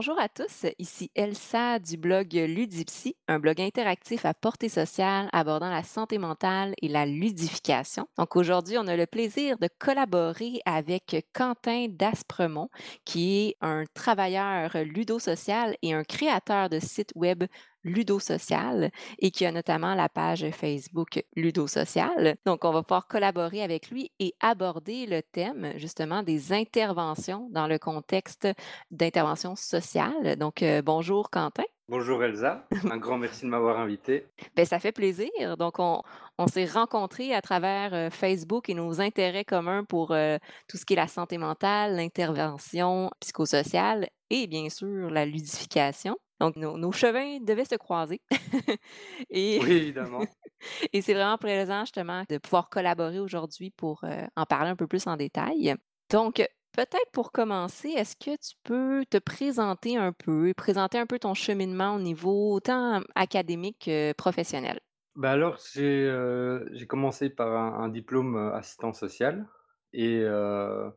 Bonjour à tous, ici Elsa du blog Ludipsy, un blog interactif à portée sociale abordant la santé mentale et la ludification. Donc aujourd'hui, on a le plaisir de collaborer avec Quentin Daspremont, qui est un travailleur ludosocial et un créateur de sites web Ludosocial et qui a notamment la page Facebook Ludosocial. Donc, on va pouvoir collaborer avec lui et aborder le thème justement des interventions dans le contexte d'intervention sociale. Donc, euh, bonjour Quentin. Bonjour Elsa, un grand merci de m'avoir invité. Ben, ça fait plaisir. Donc, on, on s'est rencontrés à travers euh, Facebook et nos intérêts communs pour euh, tout ce qui est la santé mentale, l'intervention psychosociale et bien sûr la ludification. Donc, nos, nos chemins devaient se croiser. et Oui, évidemment. et c'est vraiment plaisant justement de pouvoir collaborer aujourd'hui pour euh, en parler un peu plus en détail. Donc, peut-être pour commencer, est-ce que tu peux te présenter un peu, présenter un peu ton cheminement au niveau autant académique que professionnel? Bah alors, j'ai euh, j'ai commencé par un, un diplôme euh, assistant social et euh,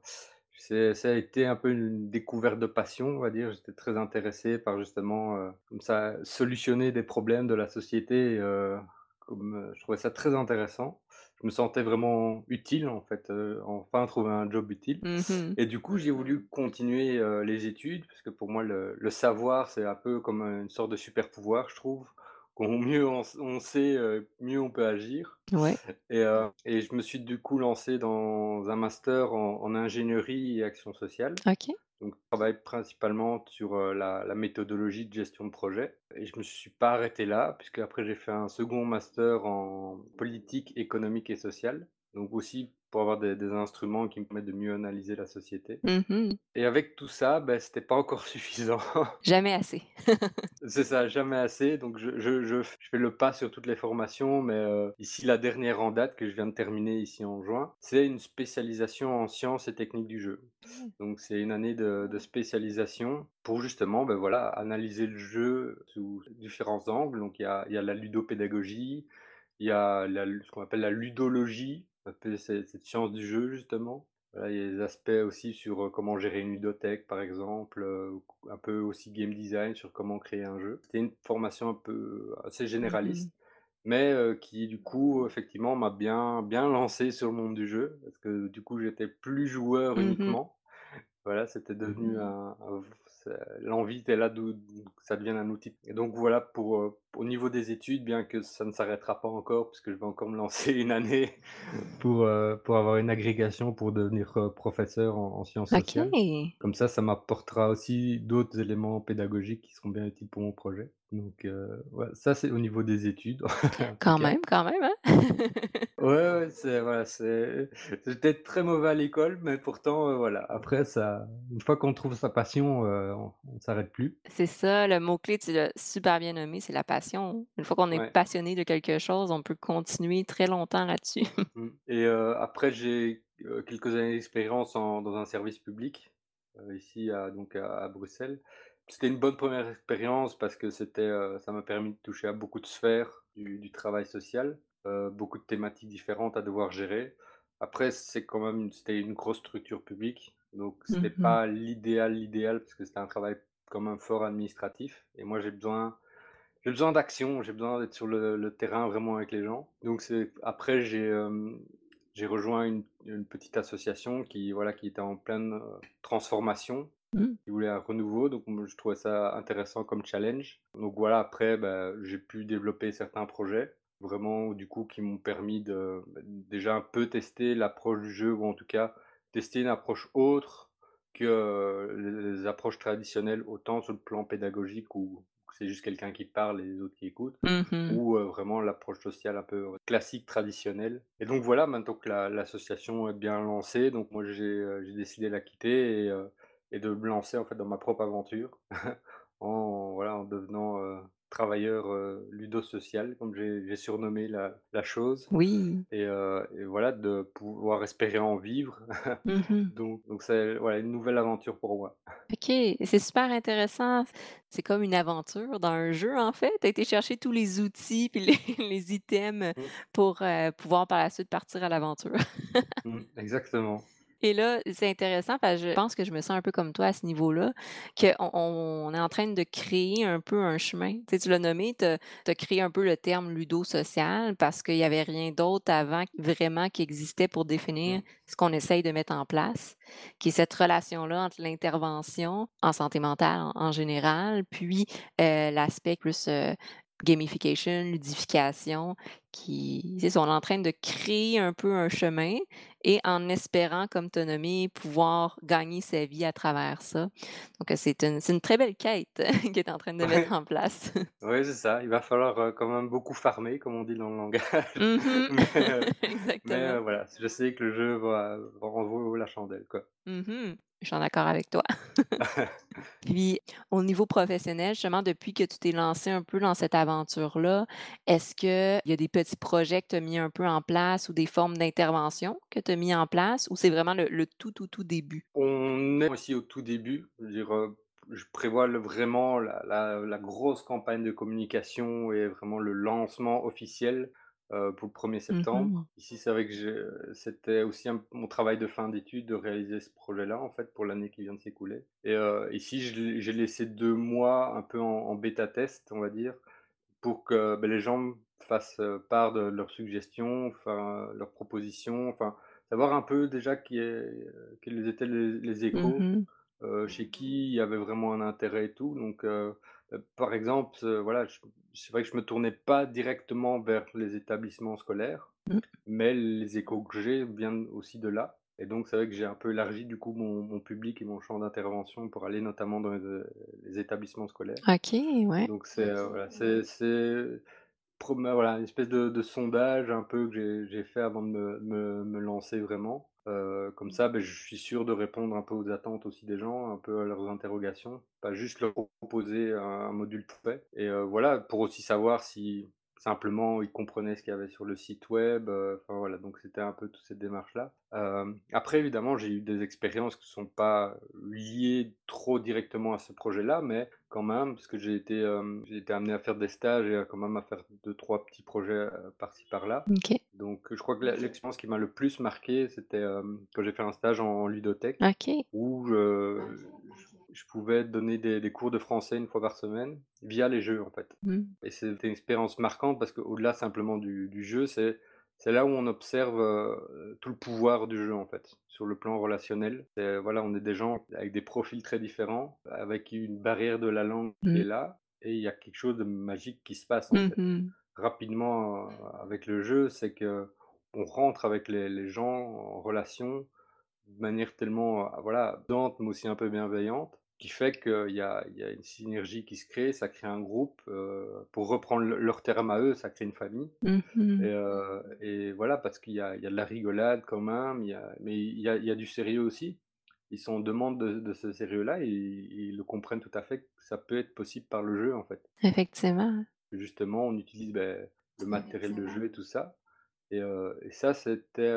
c'est- ça a été un peu une découverte de passion, on va dire. J'étais très intéressé par justement euh, comme ça solutionner des problèmes de la société. euh, comme euh, je trouvais ça très intéressant. Je me sentais vraiment utile en fait, euh, enfin trouver un job utile. Mhm. Et du coup, j'ai voulu continuer euh, les études parce que pour moi, le, le savoir, c'est un peu comme une sorte de super pouvoir, je trouve. Qu'on mieux on, on sait, euh, mieux on peut agir. Ouais. Et, et je me suis du coup lancé dans un master en en ingénierie et action sociale. Donc je travaille principalement sur, la la méthodologie de gestion de projet et je me suis pas arrêté là puisque après j'ai fait un second master en politique économique et sociale, donc aussi pour avoir des des instruments qui me permettent de mieux analyser la société Mhm. et avec tout ça, bah, c'était pas encore suffisant. Jamais assez. C'est ça, jamais assez. Donc je je je fais le pas sur toutes les formations, mais heu, ici la dernière en date que je viens de terminer ici en juin, c'est une spécialisation en sciences et techniques du jeu. Mmh. Donc c'est une année de de spécialisation pour justement, ben voilà, analyser le jeu sous différents angles. Donc il y a y a la ludopédagogie, il y a la ce qu'on appelle la ludologie, un peu c'est cette science du jeu justement? Voilà, il y a des aspects aussi sur, heu, comment gérer une ludothèque par exemple, heu, un peu aussi game design sur comment créer un jeu. C'était une formation un peu assez Mhm. généraliste, mais heu, qui du coup effectivement m'a bien bien lancé sur le monde du jeu parce que du coup j'étais plus joueur Mhm. uniquement. Voilà, c'était devenu un un l'envie était là que ça devienne un outil et donc voilà pour, heu, au niveau des études, bien que ça ne s'arrêtera pas encore puisque je vais encore me lancer une année pour, heu, pour avoir une agrégation pour devenir, professeur en en sciences sociales. Comme ça, ça m'apportera aussi d'autres éléments pédagogiques qui seront bien utiles pour mon projet. Donc, heu, ouais, ça c'est au niveau des études en tout Quand cas. même, quand même, hein? Ouais, ouais, c'est voilà, c'est j'étais très mauvais à l'école, mais pourtant, heu, voilà, après ça une fois qu'on trouve sa passion, heu, on on s'arrête plus. C'est ça, le mot-clé, tu l'as super bien nommé, c'est la passion. Une fois qu'on est Ouais, passionné de quelque chose, on peut continuer très longtemps là-dessus. mmh et heu, après j'ai, heu, quelques années d'expérience en dans un service public, heu, ici à donc à à Bruxelles. C'était une bonne première expérience parce que c'était, heu, ça m'a permis de toucher à beaucoup de sphères du du travail social, heu, beaucoup de thématiques différentes à devoir gérer. Après c'est quand même c'était une grosse structure publique, donc c'était Mhm. pas l'idéal, l'idéal parce que c'était un travail quand même fort administratif et moi j'ai besoin j'ai besoin d'action, j'ai besoin d'être sur le le terrain vraiment avec les gens. Donc c'est après j'ai, j'ai rejoint une une petite association qui voilà, qui était en pleine, transformation, Mm. qui voulait un renouveau, donc je trouvais ça intéressant comme challenge. Donc voilà, après, bah, j'ai pu développer certains projets, vraiment du coup qui m'ont permis de, bah, déjà un peu tester l'approche du jeu ou en tout cas tester une approche autre que, les approches traditionnelles, autant sur le plan pédagogique où c'est juste quelqu'un qui parle et les autres qui écoutent Mhm. ou vraiment l'approche sociale un peu, classique, traditionnelle et donc voilà, maintenant que la l'association est bien lancée, donc moi j'ai, décidé de la quitter et et de me lancer en fait dans ma propre aventure en voilà, en devenant, travailleur, heu, ludosocial comme j'ai j'ai surnommé la la chose Oui. et voilà, de pouvoir espérer en vivre Mhm. donc donc c'est voilà, une nouvelle aventure pour moi. OK, c'est super intéressant. C'est comme une aventure dans un jeu, en fait. Tu as été chercher tous les outils puis les les items Mmh, pour, pouvoir par la suite partir à l'aventure. mmh, exactement. Et là, c'est intéressant parce que je pense que je me sens un peu comme toi à ce niveau-là, qu'on on est en train de créer un peu un chemin. Tu sais, tu l'as nommé, tu as créé un peu le terme ludo-social parce qu'il y avait rien d'autre avant vraiment qui existait pour définir ce qu'on essaye de mettre en place, qui est cette relation-là entre l'intervention en santé mentale en en général, puis, heu, l'aspect plus, heu, gamification, ludification qui c'est on est en train de créer un peu un chemin et en espérant, comme tu as nommé, pouvoir gagner sa vie à travers ça. Donc, c'est une c'est une très belle quête que tu es en train de mettre en place. ouais, c'est ça. Il va falloir, quand même beaucoup farmer, comme on dit dans le langage. Mmh Mais, heu, mais, Exactement. voilà, je sais que le jeu va va en vaut la chandelle, quoi. Mmh Je suis en accord avec toi. Puis, au niveau professionnel, justement, depuis que tu t'es lancé un peu dans cette aventure-là, est-ce qu'il y a des petits projets que tu as mis un peu en place ou des formes d'intervention que tu as mis en place ou c'est vraiment le le tout, tout, tout début? On est aussi au tout début, je je prévois le vraiment la la la grosse campagne de communication et vraiment le lancement officiel, heu, pour le premier Mmh septembre. Ici, c'est vrai que c'était aussi un mon travail de fin d'études de réaliser ce projet-là, en fait, pour l'année qui vient de s'écouler et heu, ici, j'ai laissé 2 mois un peu en en bêta test, on va dire, pour que, beh, les gens fassent, part de leurs suggestions, enfin, leurs propositions, enfin, savoir un peu déjà qui est, quels étaient les les échos, Mmh heu, chez qui il y avait vraiment un intérêt et tout donc par exemple, voilà, c'est vrai que je me tournais pas directement vers les établissements scolaires, Mmh. mais les échos que j'ai viennent aussi de là et donc c'est vrai que j'ai un peu élargi du coup mon mon public et mon champ d'intervention pour aller notamment dans les, établissements scolaires. OK, ouais. Donc c'est, voilà, voilà, une espèce de sondage un peu que j'ai fait avant de me me lancer vraiment. Heu, comme ça, beh, je suis sûr de répondre un peu aux attentes aussi des gens, un peu à leurs interrogations, pas juste leur proposer un module tout fait et heu, voilà, pour aussi savoir si simplement ils comprenaient ce qu'il y avait sur le site web, enfin voilà, donc c'était un peu toute cette démarche-là. Hem, après évidemment, j'ai eu des expériences qui sont pas liées trop directement à ce projet-là, mais quand même, parce que j'ai été, j'ai été amené à faire des stages et à quand même à faire deux trois petits projets, par-ci par-là. Donc, je crois que l'expérience qui m'a le plus marqué, c'était, hem, quand j'ai fait un stage en ludothèque OK. où je pouvais donner des des cours de français une fois par semaine via les jeux, en fait. Mmh. Et c'était une expérience marquante parce qu'au-delà simplement du du jeu, c'est c'est là où on observe, heu, tout le pouvoir du jeu, en fait, sur le plan relationnel. Voilà, on est des gens avec des profils très différents, avec une barrière de la langue qui est Mmh. là et il y a quelque chose de magique qui se passe, en Mmh fait. Rapidement, heu, avec le jeu, c'est qu'on rentre avec les les gens en relation de manière tellement, heu, voilà, aidante, mais aussi un peu bienveillante, qui fait qu'il y y a une synergie qui se crée, ça crée un groupe, heu, pour reprendre le leurs termes à eux, ça crée une famille et Mmh heu et voilà, parce qu'il y a il y a de la rigolade quand même, il y a mais il y a il y a du sérieux aussi. Ils sont en demande de de ce sérieux-là et ils le comprennent tout à fait que ça peut être possible par le jeu, en fait. Effectivement. Justement, on utilise, beh, le matériel de jeu et tout ça et et ça, c'était,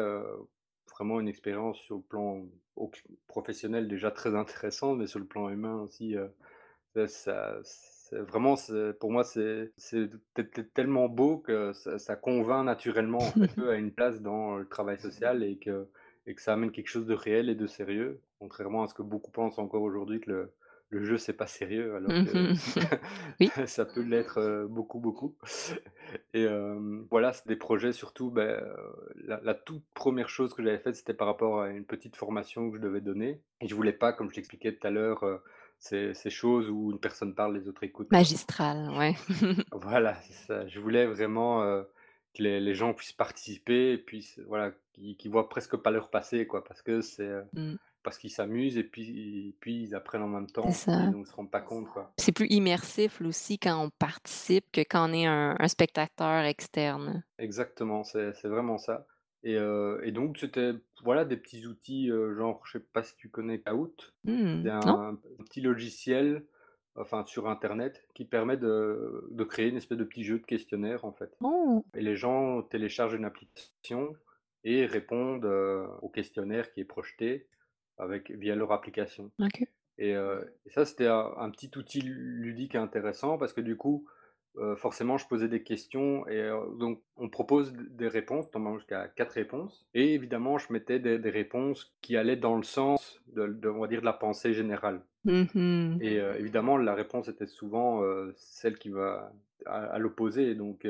vraiment une expérience sur le plan oc professionnel déjà très intéressante, mais sur le plan humain aussi, heu, ça vraiment pour moi, c'est tellement beau que ça convainc naturellement, en fait, eux, à une place dans le travail social et que et que ça amène quelque chose de réel et de sérieux, contrairement à ce que beaucoup pensent encore aujourd'hui que le le jeu, c'est pas sérieux alors Mmh que Oui. ça peut l'être, beaucoup, beaucoup. Et voilà, c'est des projets surtout, heu, la la toute première chose que j'avais faite, c'était par rapport à une petite formation que je devais donner et je voulais pas, comme je t'expliquais tout à l'heure, heu, ces ces choses où une personne parle, les autres écoutent. Magistral, ouais. Voilà, ça. Je voulais vraiment, que les les gens puissent participer et puissent, voilà, qu'ils qu'ils voient presque pas l'heure passer, quoi, parce que c'est, Mmh. Parce qu'ils s'amusent et puis puis ils apprennent en même temps et ça. donc ils se rendent pas compte. C'est plus immersif aussi quand on participe que quand on est un un spectateur externe. Exactement, c'est vraiment ça et heu et donc c'était, voilà, des petits outils, heu, genre, je sais pas si tu connais Kahoot? Mmh. C'est Non? un petit logiciel, enfin sur internet, qui permet de de créer une espèce de petit jeu de questionnaire, en fait Oh! et les gens téléchargent une application et répondent, heu, au questionnaire qui est projeté avec via leur application OK. et ça, c'était un un petit outil ludique intéressant parce que du coup, heu, forcément je posais des questions et heu, donc on propose des réponses, normalement jusqu'à 4 réponses et évidemment je mettais des des réponses qui allaient dans le sens de de on va dire de la pensée générale Mmh mh. et évidemment la réponse était souvent, celle qui va à à l'opposé donc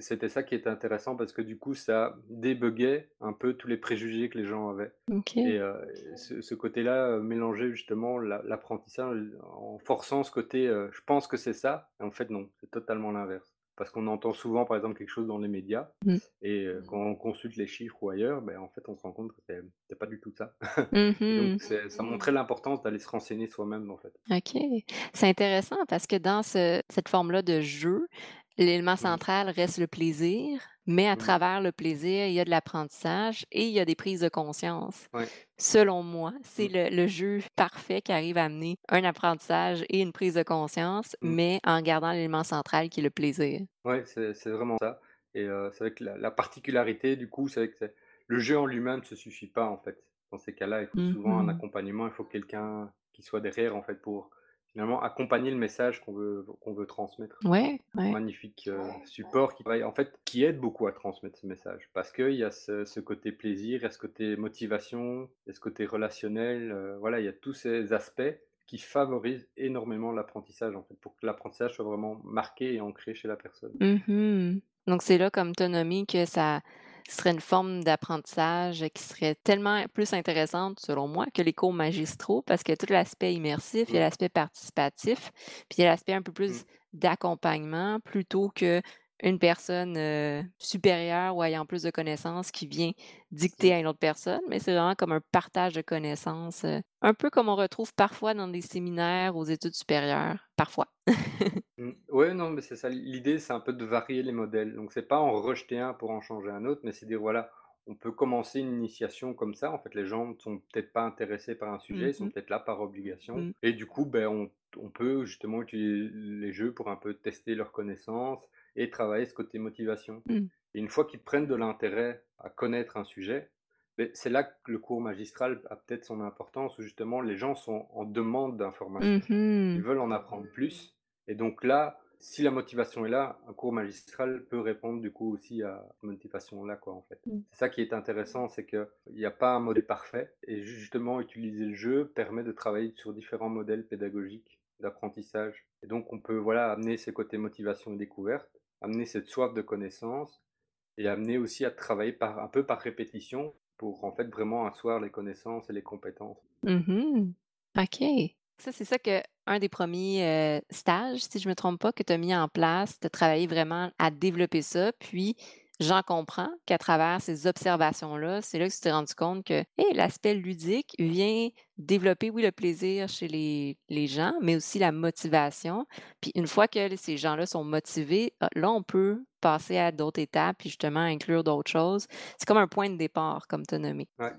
c'était ça qui était intéressant? Parce que du coup ça débuggait un peu tous les préjugés que les gens avaient OK. et heu, ce ce côté-là, heu, mélangeait justement l'a l'apprentissage en forçant ce côté, «Je pense que c'est ça» et en fait non, c'est totalement l'inverse. Parce qu'on entend souvent par exemple quelque chose dans les médias Mmh. et heu, quand on consulte les chiffres ou ailleurs, ben, en fait on se rend compte que c'est pas du tout ça Mmh donc mh. c'est ça montrait l'importance d'aller se renseigner soi-même en fait. OK. C'est intéressant parce que dans ce cette forme-là de jeu, l'élément central reste le plaisir, mais à Mmh. travers le plaisir, il y a de l'apprentissage et il y a des prises de conscience. Ouais. Selon moi, c'est Mmh. le le jeu parfait qui arrive à amener un apprentissage et une prise de conscience, Mmh. mais en gardant l'élément central qui est le plaisir. Ouais, c'est vraiment ça et c'est vrai que la la particularité du coup, c'est vrai que le jeu en lui-même ne se suffit pas en fait. Dans ces cas-là, il faut Mmh souvent un accompagnement, il faut quelqu'un qui soit derrière en fait pour finalement accompagner le message qu'on veut qu'on veut transmettre. Ouais, Un ouais. magnifique, heu, support qui ouais, en fait, qui aide beaucoup à transmettre ce message. Parce qu'il y a ce ce côté plaisir, il y a ce côté motivation, il y a ce côté relationnel, heu, voilà, il y a tous ces aspects qui favorisent énormément l'apprentissage, en fait, pour que l'apprentissage soit vraiment marqué et ancré chez la personne. Mmh mh. Donc c'est là, comme tu que ça serait une forme d'apprentissage qui serait tellement plus intéressante, selon moi, que les cours magistraux parce que tout l'aspect immersif, il y a Mmh, l'aspect participatif, puis il y a l'aspect un peu mmh, plus d'accompagnement plutôt qu'une personne, supérieure ou ayant plus de connaissances qui vient dicter mmh. à une autre personne, mais c'est vraiment comme un partage de connaissances, un peu comme on retrouve parfois dans des séminaires aux études supérieures, parfois. Mmh. Ouais, non, mais c'est ça. L'idée, c'est un peu de varier les modèles. Donc, c'est pas en rejeter un pour en changer un autre, mais c'est dire, voilà, on peut commencer une initiation comme ça. En fait, les gens ne sont peut-être pas intéressés par un sujet, Mmh ils sont mh. peut-être là par obligation. Mmh. Et du coup, ben, on, on peut justement utiliser les jeux pour un peu tester leurs connaissances et travailler ce côté motivation. Et une fois qu'ils prennent de l'intérêt à connaître un sujet, beh, c'est là que le cours magistral a peut-être son importance, où justement les gens sont en demande d'informations. Ils mh. veulent en apprendre plus et donc là, si la motivation est là, un cours magistral peut répondre du coup aussi à cette motivation-là, quoi, en fait. Mmh. C'est ça qui est intéressant, c'est qu'il n'y a pas un modèle parfait et justement utiliser le jeu permet de travailler sur différents modèles pédagogiques d'apprentissage. Et donc on peut voilà amener ces côtés motivation et découverte, amener cette soif de connaissance et amener aussi à travailler par un peu par répétition pour en fait vraiment asseoir les connaissances et les compétences. Mmh OK. Ça, c'est ça que un des premiers er stages, si je me trompe pas, que tu as mis en place, tu as travaillé vraiment à développer ça, puis j'en comprends qu'à travers ces observations-là, c'est là que tu t'es rendu compte que, hey, l'aspect ludique vient développer, oui, le plaisir chez les les gens, mais aussi la motivation. Puis une fois que ces gens-là sont motivés, ah, là, on peut passer à d'autres étapes, puis justement inclure d'autres choses. C'est comme un point de départ, comme tu as nommé. Ouais.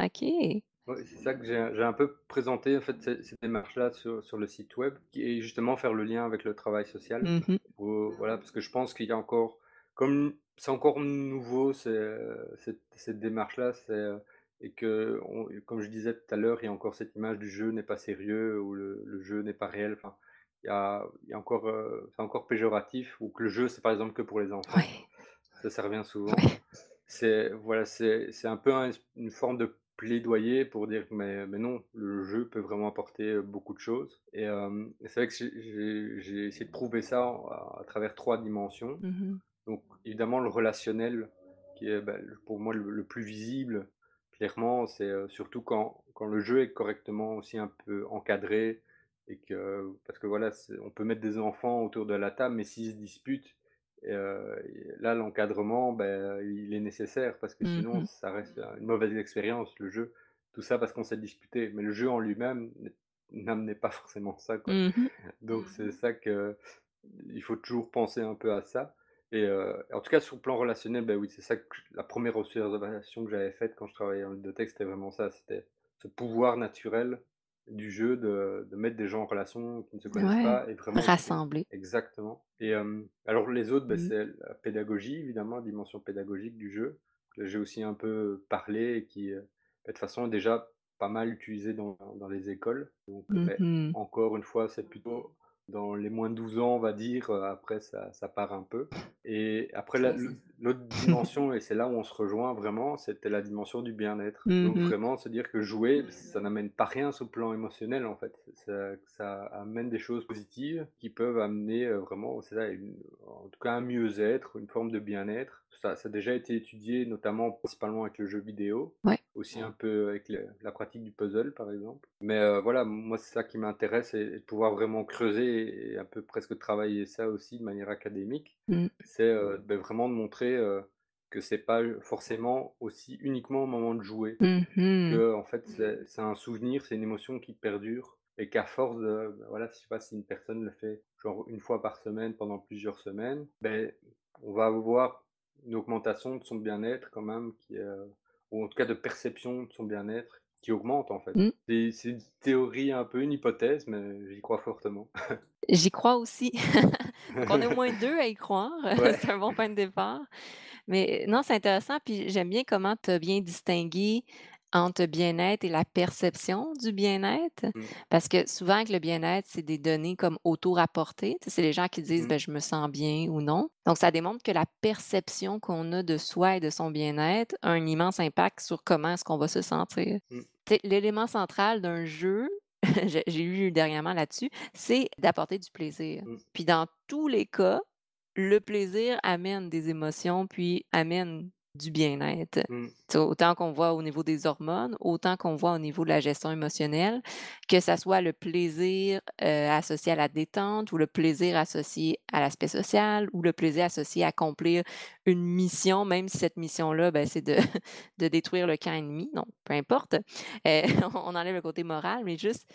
OK. C'est ça que j'ai un peu présenté en fait ces ces démarches-là sur sur le site web, est justement faire le lien avec le travail social. Mmh voilà, parce que je pense qu'il y a encore comme c'est encore nouveau, heu, cette cette démarche-là, heu et qu'on comme je disais tout à l'heure, il y a encore cette image du jeu n'est pas sérieux ou le le jeu n'est pas réel. Enfin, il y a il y a encore, heu, c'est encore péjoratif ou que le jeu, c'est par exemple que pour les enfants. Ouais, Ça, ça revient souvent. ouais. C'est voilà, c'est c'est un peu un une forme de plaidoyer pour dire mais mais non, le jeu peut vraiment apporter, beaucoup de choses et c'est vrai que j'ai essayé de prouver ça à à travers 3 dimensions. Mmh mh. Évidemment le relationnel qui est, bah, pour moi le le plus visible, clairement, c'est, heu, surtout quand quand le jeu est correctement aussi un peu encadré et que parce que voilà, on peut mettre des enfants autour de la table, mais s'ils se disputent, et là l'encadrement, ben, il est nécessaire parce que Mmh sinon mh. ça reste, une mauvaise expérience, le jeu. Tout ça parce qu'on s'est disputé, mais le jeu en lui-même n'amenait pas forcément ça, quoi. Mmh mh. Donc c'est ça que il faut toujours penser un peu à ça et heu, en tout cas sur le plan relationnel, bah, oui, c'est ça que la première observation que j'avais faite quand je travaillais en bibliothèque, c'était vraiment ça, c'était ce pouvoir naturel du jeu de de mettre des gens en relation qui ne se connaissent Ouais, pas et vraiment rassembler. exactement et hem, alors les autres, bah, Mmh. c'est la pédagogie évidemment, la dimension pédagogique du jeu, j'ai aussi un peu parlé et qui, heu, bah, de toute façon est déjà pas mal utilisé dans dans les écoles donc Mmh encore une fois, c'est plutôt dans les moins de 12 ans, on va dire, heu, après ça ça part un peu et après la l'autre dimension et c'est là où on se rejoint vraiment, c'était la dimension du bien-être. Mmh Donc vraiment se dire que jouer, ça n'amène pas rien sur le plan émotionnel, en fait. Ça ça amène des choses positives qui peuvent amener, heu, vraiment, c'est ça, une en tout cas un mieux-être, une forme de bien-être. Ça ça a déjà été étudié, notamment principalement avec le jeu vidéo, Ouais. Aussi un peu avec le la pratique du puzzle, par exemple. Mais heu, voilà, moi, c'est ça qui m'intéresse et et de pouvoir vraiment creuser et un peu presque travailler ça aussi de manière académique. Mmh. C'est, heu, beh, vraiment de montrer, heu, que c'est pas, forcément aussi uniquement au moment de jouer. Mmh mh. Que en fait, c'est un souvenir, c'est une émotion qui perdure et qu'à force de, bah, voilà, je sais pas si une personne le fait genre une fois par semaine pendant plusieurs semaines, beh, on va avoir une augmentation de son bien-être quand même qui, heu ou en tout cas de perception de son bien-être qui augmente, en fait. Mmh. C'est une théorie un peu, une hypothèse, mais j'y crois fortement. J'y crois aussi. Donc on est au moins 2 à y croire, Ouais. c'est un bon point de départ. Mais non, c'est intéressant, puis j'aime bien comment tu as bien distingué entre bien-être et la perception du bien-être? Mmh. Parce que souvent avec le bien-être, c'est des données comme auto-rapportées. Tu sais, c'est les gens qui disent: Mmh. «Beh, je me sens bien» ou non. Donc ça démontre que la perception qu'on a de soi et de son bien-être a un immense impact sur comment est-ce qu'on va se sentir. Mmh. Tu sais, l'élément central d'un jeu, j'ai lu dernièrement là-dessus, c'est d'apporter du plaisir. Mmh. Puis dans tous les cas, le plaisir amène des émotions, puis amène du bien-être. Sais, autant qu'on voit au niveau des hormones, autant qu'on voit au niveau de la gestion émotionnelle, que ça soit le plaisir, heu, associé à la détente ou le plaisir associé à l'aspect social ou le plaisir associé à accomplir une mission, même si cette mission-là, ben, c'est de de détruire le camp ennemi, donc peu importe. Heu, on enlève le côté moral, mais juste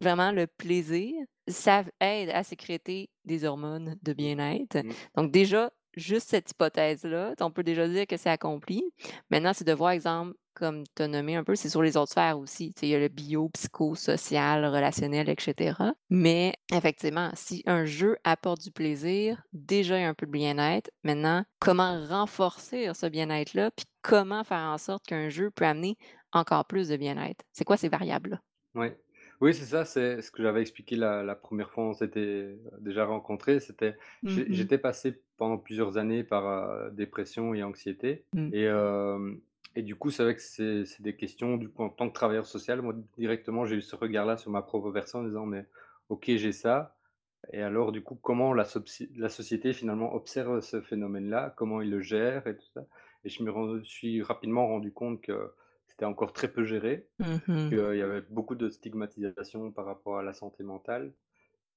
vraiment le plaisir, ça aide à sécréter des hormones de bien-être. Mmh. Donc déjà, juste cette hypothèse-là, on peut déjà dire que c'est accompli. Maintenant, c'est de voir, exemple, comme tu as nommé un peu, c'est sur les autres sphères aussi. Il y a le bio, psycho, social, relationnel, et cetera. Mais effectivement, si un jeu apporte du plaisir, déjà il y a un peu de bien-être. Maintenant, comment renforcer ce bien-être-là? Puis comment faire en sorte qu'un jeu peut amener encore plus de bien-être? C'est quoi ces variables-là? Ouais. Oui, c'est ça, c'est ce que j'avais expliqué la la 1re fois où on s'était déjà rencontrés. C'était Mmh j'ai mh. j'étais passé pendant plusieurs années par, heu, dépression et anxiété Mmh. et et du coup, c'est vrai que c'est c'est des questions, du coup, en tant que travailleur social, moi, directement, j'ai eu ce regard-là sur ma propre personne en disant: «Mais OK, j'ai ça et alors, du coup, comment la sopsi la société, finalement, observe ce phénomène-là? Comment ils le gèrent et tout ça?» et je me suis rapidement rendu compte que c'était encore très peu géré, Mmh mh. qu'il y avait beaucoup de stigmatisation par rapport à la santé mentale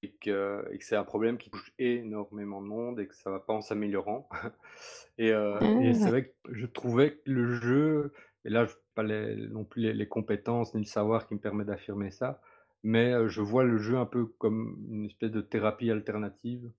et que c'est un problème qui touche énormément de monde et que ça va pas en s'améliorant et heu et c'est Ah! vrai que je trouvais que le jeu et là, j pas les non plus les les compétences ni le savoir qui me permet d'affirmer ça, mais heu, je vois le jeu un peu comme une espèce de thérapie alternative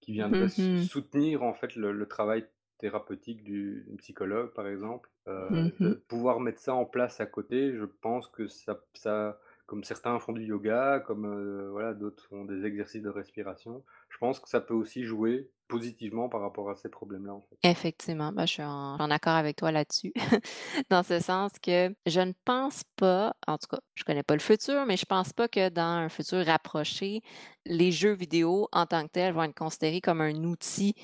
qui viendrait Mmh soutenir, en fait, le le travail thérapeutique du psychologue, par exemple. Mmh Heu, de mh. pouvoir mettre ça en place à côté, je pense que ça ça comme certains font du yoga, comme, heu, voilà, d'autres font des exercices de respiration. Je pense que ça peut aussi jouer positivement par rapport à ces problèmes-là, en fait. Effectivement, bah, je suis en en accord avec toi là-dessus. Dans ce sens que je ne pense pas, en tout cas, je connais pas le futur, mais je pense pas que dans un futur rapproché, les jeux vidéo en tant que tels vont être considérés comme un outil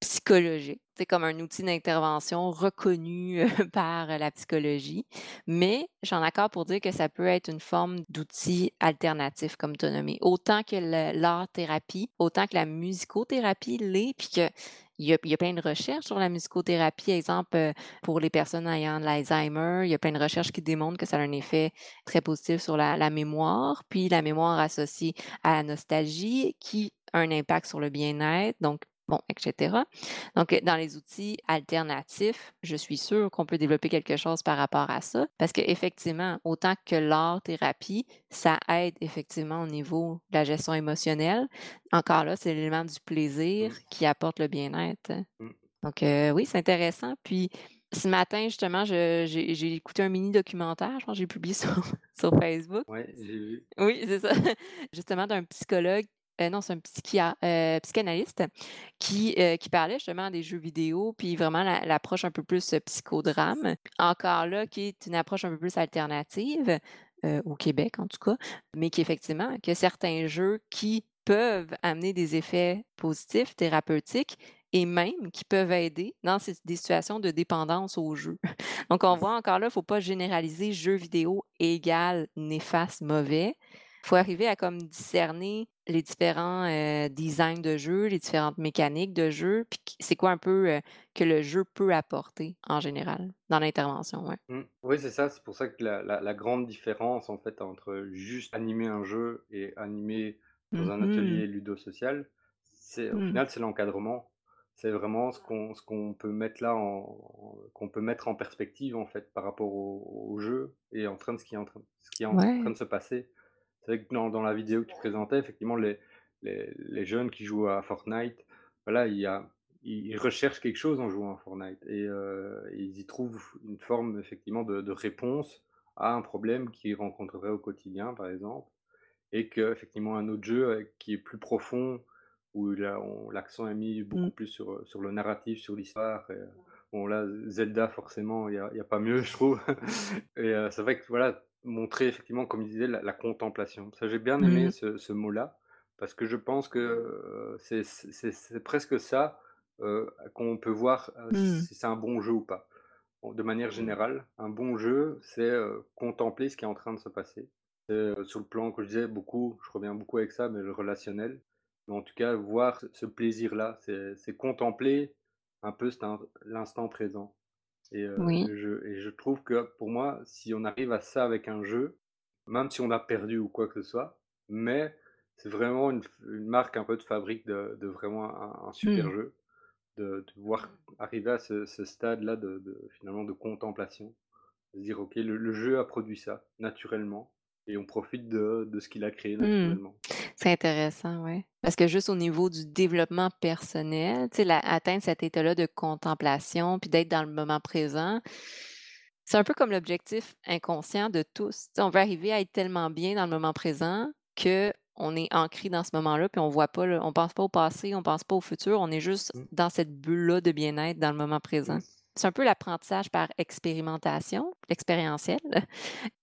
psychologique. Sais, comme un outil d'intervention reconnu, heu, par la psychologie. Mais je suis en accord pour dire que ça peut être une forme d'outil alternatif, comme tu nommé. Autant que l'art-thérapie, autant que la musicothérapie l'est, puis a il y a plein de recherches sur la musicothérapie. Exemple, heu, pour les personnes ayant de l'Alzheimer, il y a plein de recherches qui démontrent que ça a un effet très positif sur la la mémoire, puis la mémoire associée à la nostalgie qui a un impact sur le bien-être, donc bon, et cetera. Donc dans les outils alternatifs, je suis sûre qu'on peut développer quelque chose par rapport à ça. Parce qu'effectivement, autant que l'art-thérapie, ça aide effectivement au niveau de la gestion émotionnelle. Encore là, c'est l'élément du plaisir Mmh. qui apporte le bien-être. Mmh. Donc heu, oui, c'est intéressant. Puis ce matin, justement, j'ai écouté un mini documentaire, je pense que j'ai publié sur sur Facebook. Ouais, j'ai vu. Oui, c'est ça. Justement d'un psychologue, heu, non, c'est un heu, psychanalyste qui, heu, qui parlait justement des jeux vidéo, puis vraiment la l'approche un peu plus psychodrame. Encore là, qui est une approche un peu plus alternative, au Québec en tout cas, mais qui effectivement que certains jeux qui peuvent amener des effets positifs, thérapeutiques et même qui peuvent aider dans ces des situations de dépendance aux jeux. Donc on voit encore là, il ne faut pas généraliser jeux vidéo égale néfaste, mauvais. Il faut arriver à comme discerner les différents, heu, designs de jeux, les différentes mécaniques de jeu, puis c'est quoi un peu, heu, que le jeu peut apporter en général dans l'intervention, ouais. Mmh. Oui, c'est ça, c'est pour ça que la la la grande différence, en fait, entre juste animer un jeu et animer dans Mmh un mh. atelier ludo-social, c'est au Mmh. final, c'est l'encadrement. C'est vraiment ce qu'on ce qu'on peut mettre là en qu'on peut mettre en perspective, en fait, par rapport au au jeu et en train de ce qui est en train ce qui est en train Ouais. de se passer. C'est vrai que dans dans la vidéo que tu présentais, effectivement, les les les jeunes qui jouent à Fortnite, voilà, il y a ils recherchent quelque chose en jouant à Fortnite et heu, ils y trouvent une forme effectivement de de réponse à un problème qu'ils rencontreraient au quotidien, par exemple et qu'effectivement un autre jeu, heu, qui est plus profond, où l'accent est mis beaucoup Mmh. plus sur, le narratif, sur l'histoire bon là, Zelda forcément, il y a pas mieux je trouve. Et heu, c'est vrai que voilà, montrer effectivement comme il disait la la contemplation. Ça j'ai bien aimé Mmh. ce ce mot-là, parce que je pense que, heu, c'est c'est c'est c'est presque ça, heu, qu'on peut voir, heu, Mmh. si c'est un bon jeu ou pas. Bon, de manière générale, un bon jeu, c'est, contempler ce qui est en train de se passer. Sur le plan que je disais beaucoup, je reviens beaucoup avec ça, mais le relationnel. Mais en tout cas, voir ce plaisir-là, c'est contempler un peu l'instant présent et heu, Oui. je et je trouve que pour moi, si on arrive à ça avec un jeu, même si on a perdu ou quoi que ce soit, mais c'est vraiment une une marque un peu de fabrique de de vraiment un un super Mmh. jeu, de de voir arriver à ce ce stade-là de de finalement de contemplation. Se dire: «OK, le le jeu a produit ça, naturellement et on profite de de ce qu'il a créé Mmh. Naturellement». C'est intéressant, ouais. Parce que juste au niveau du développement personnel, tu sais, atteindre cet état-là de contemplation, puis d'être dans le moment présent, c'est un peu comme l'objectif inconscient de tous. On veut arriver à être tellement bien dans le moment présent qu'on est ancré dans ce moment-là, puis on voit pas le on pense pas au passé, on pense pas au futur, on est juste Mmh. dans cette bulle-là de bien-être dans le moment présent. Mmh. C'est un peu l'apprentissage par expérimentation, expérientiel.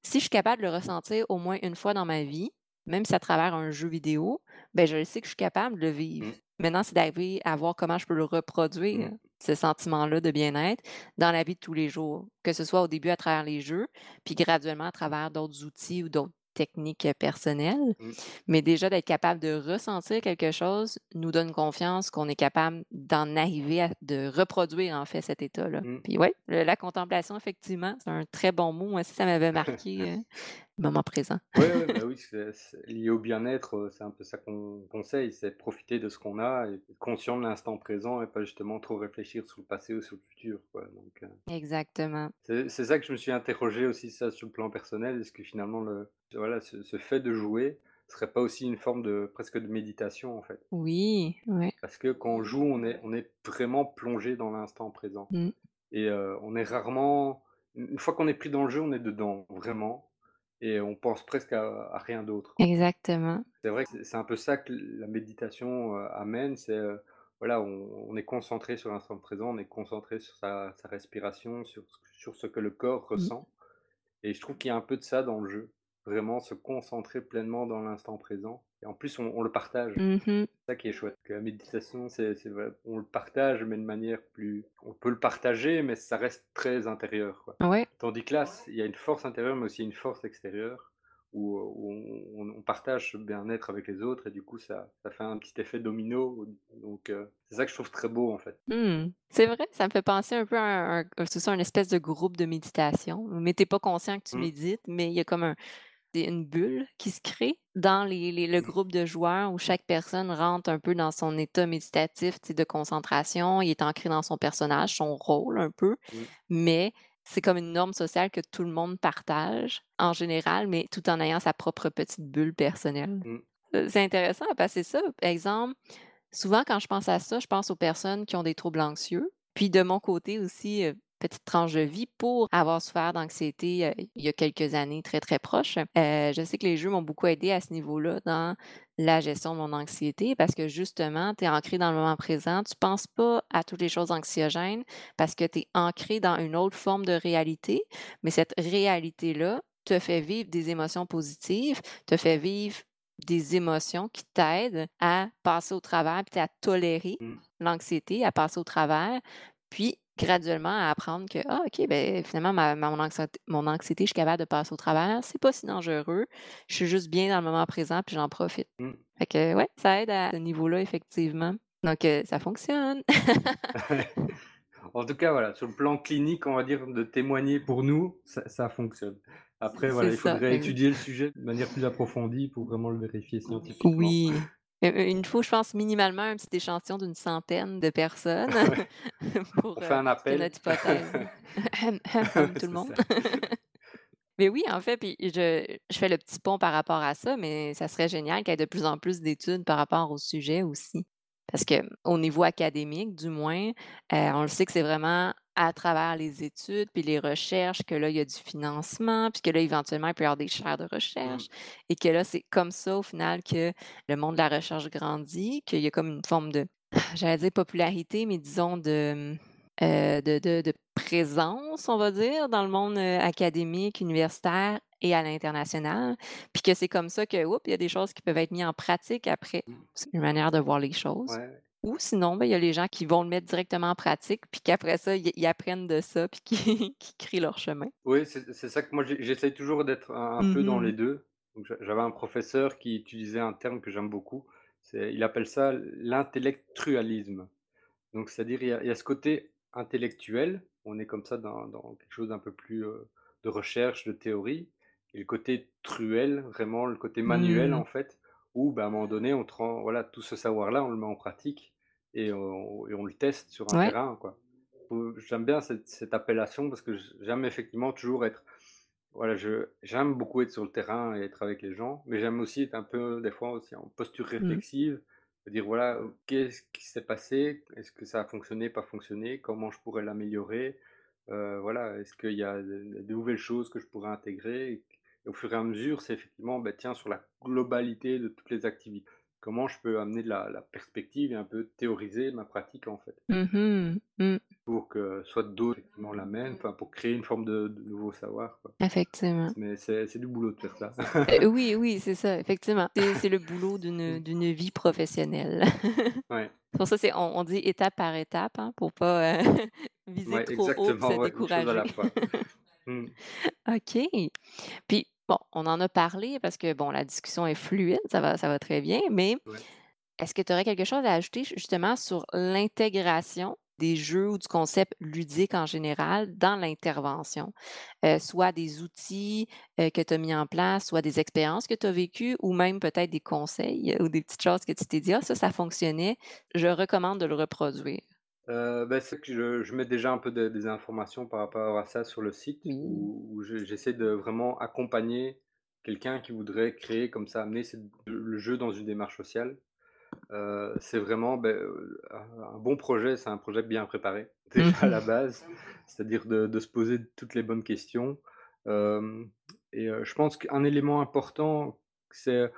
Si je suis capable de le ressentir au moins une fois dans ma vie, même si à travers un jeu vidéo, ben je sais que je suis capable de le vivre. Mmh. Maintenant, c'est d'arriver à voir comment je peux le reproduire, Mmh. ce sentiment-là de bien-être, dans la vie de tous les jours. Que ce soit au début à travers les jeux, puis graduellement à travers d'autres outils ou d'autres techniques, heu, personnelles. Mmh. Mais déjà d'être capable de ressentir quelque chose nous donne confiance qu'on est capable d'en arriver à de reproduire en fait cet état-là. Mmh. Puis le la contemplation effectivement, c'est un très bon mot. Moi aussi ça m'avait marqué, le moment présent. Ouais, bah, oui, c'est c'est lié au bien-être, heu, c'est un peu ça qu'on conseille, c'est profiter de ce qu'on a et être conscient de l'instant présent et pas justement trop réfléchir sur le passé ou sur le futur, quoi, donc Exactement. c'est c'est ça que je me suis interrogé aussi ça sur le plan personnel. Est-ce que finalement le voilà, ce ce fait de jouer serait pas aussi une forme de presque de méditation, en fait? Oui, ouais. Parce que quand on joue, on est on est vraiment plongé dans l'instant présent Mmh. et heu, on est rarement une fois qu'on est pris dans le jeu, on est dedans, vraiment et on pense presque à à rien d'autre. Exactement. C'est vrai que c'est un peu ça que la méditation, heu, amène, c'est, heu, voilà, on on est concentré sur l'instant présent, on est concentré sur sa sa respiration, sur ce sur ce que le corps Mmh. ressent et je trouve qu'il y a un peu de ça dans le jeu. Vraiment se concentrer pleinement dans l'instant présent et en plus on on le partage. Mmh mh. C'est ça qui est chouette, que la méditation, c'est vrai, on le partage, mais de manière plus on peut le partager, mais ça reste très intérieur, quoi. Ouais. Tandis que là, il y a une force intérieure, mais aussi une force extérieure où, on partage ce bien-être avec les autres et du coup ça ça fait un petit effet domino, donc heu, c'est ça que je trouve très beau, en fait. Mmh. C'est vrai, ça me fait penser un peu à un un un espèce de groupe de méditation, mais tu es pas conscient que tu Mmh. médites, mais il y a comme un une bulle qui se crée dans les les le groupe de joueurs où chaque personne rentre un peu dans son état méditatif, de concentration. Il est ancré dans son personnage, son rôle un peu, mais c'est comme une norme sociale que tout le monde partage en général, mais tout en ayant sa propre petite bulle personnelle. Mmh. Heu, c'est intéressant parce que c'est ça, exemple, souvent quand je pense à ça, je pense aux personnes qui ont des troubles anxieux. Puis de mon côté aussi, heu, petite tranche de vie pour avoir souffert d'anxiété, heu, il y a quelques années très, très proches. Heu, je sais que les jeux m'ont beaucoup aidé à ce niveau-là dans la gestion de mon anxiété parce que justement, tu es ancré dans le moment présent, tu penses pas à toutes les choses anxiogènes parce que tu es ancré dans une autre forme de réalité, mais cette réalité-là te fait vivre des émotions positives, te fait vivre des émotions qui t'aident à passer au travers, puis à tolérer Mmh. l'anxiété, à passer au travers, puis graduellement à apprendre que: «Ah OK, ben finalement ma ma mon anxiété mon anxiété, je suis capable de passer au travers, c'est pas si dangereux, je suis juste bien dans le moment présent, puis j'en profite». Mmh. Fait que ouais, ça aide à ce niveau-là effectivement. Donc heu, ça fonctionne. En tout cas, voilà, sur le plan clinique, on va dire, de témoigner pour nous, ça ça fonctionne. Après, voilà, il faudrait ex étudier le sujet de manière plus approfondie pour vraiment le vérifier scientifiquement. oui. Il nous faut, je pense, minimalement un petit échantillon d'une centaine de personnes Ouais, pour, un que appel. notre hypothèse comme tout le monde. Mais oui, en fait, puis je je fais le petit pont par rapport à ça, mais ça serait génial qu'il y ait de plus en plus d'études par rapport au sujet aussi. Parce qu'au niveau académique, du moins, heu, on le sait que c'est vraiment à travers les études puis les recherches que là, il y a du financement, puis que là, éventuellement, il peut y avoir des chaires de Mmh. recherche et que là, c'est comme ça, au final, que le monde de la recherche grandit, qu'il y a comme une forme de, j'allais dire popularité, mais disons de, heu, de de de présence, on va dire, dans le monde, heu, académique, universitaire et à l'international. Puis que c'est comme ça que, oups, il y a des choses qui peuvent être mis en pratique après. Mmh. C'est une manière de voir les choses. Ouais. Ou sinon, ben, il y a les gens qui vont le mettre directement en pratique, puis qu'après ça, ils apprennent de ça, puis qui qui créent leur chemin. Oui, c'est ça que moi j'essaye toujours d'être un un peu dans les Mmh 2. Donc j'a j'avais un professeur qui utilisait un terme que j'aime beaucoup, il appelle ça l'intellectualisme. Donc c'est-à-dire il y a il y a ce côté intellectuel, on est comme ça dans dans quelque chose d'un peu plus, heu, de recherche, de théorie et le côté truel, vraiment le côté manuel Mmh. en fait, où, bah, à un moment donné on te rend voilà, tout ce savoir-là, on le met en pratique et on et on le teste sur un Ouais. terrain, quoi. Faut j'aime bien cette cette appellation parce que j'aime effectivement toujours être voilà, je j'aime beaucoup être sur le terrain et être avec les gens, mais j'aime aussi être un peu, des fois aussi en posture Mmh. réflexive, dire voilà, qu'est-ce qui s'est passé? Est-ce que ça a fonctionné, pas fonctionné? Comment je pourrais l'améliorer? Heu, voilà, est-ce qu'il y a de de nouvelles choses que je pourrais intégrer? Et au fur et à mesure, c'est effectivement, bah, tiens, sur la globalité de toutes les activités, comment je peux amener de la la perspective et un peu théoriser ma pratique, en fait, Mmh mh. Mmh. pour que soit d'autres effectivement l'amènent, enfin pour créer une forme de de nouveau savoir, quoi. Effectivement. Mais c'est c'est du boulot de faire ça. Heu, oui, oui, c'est ça, effectivement. C'est le boulot d'une Mmh. d'une vie professionnelle. Ouais, pour ça, c'est on on dit étape par étape, hein, pour pas, heu, viser ouais, trop haut se ouais, à décourager. la fois. Mmh. OK. Puis bon, on en a parlé parce que bon, la discussion est fluide, ça va ça va très bien, mais Ouais. est-ce que tu aurais quelque chose à ajouter ju justement sur l'intégration des jeux ou du concept ludique en général dans l'intervention? Heu, soit des outils, heu, que tu as mis en place, soit des expériences que tu as vécues ou même peut-être des conseils euh, ou des petites choses que tu t'es dit: «Ah ça, ça fonctionnait, je recommande de le reproduire». Heu, bah, c'est que je je mets déjà un peu de des informations par rapport à ça sur le site Oui. où où je j'essaie de vraiment accompagner quelqu'un qui voudrait créer comme ça, amener cette le jeu dans une démarche sociale. Heu, c'est vraiment, beh, heu, un un bon projet, c'est un projet bien préparé, déjà à la base, c'est-à-dire de de se poser toutes les bonnes questions. Hem et heu, je pense qu'un élément important, c'est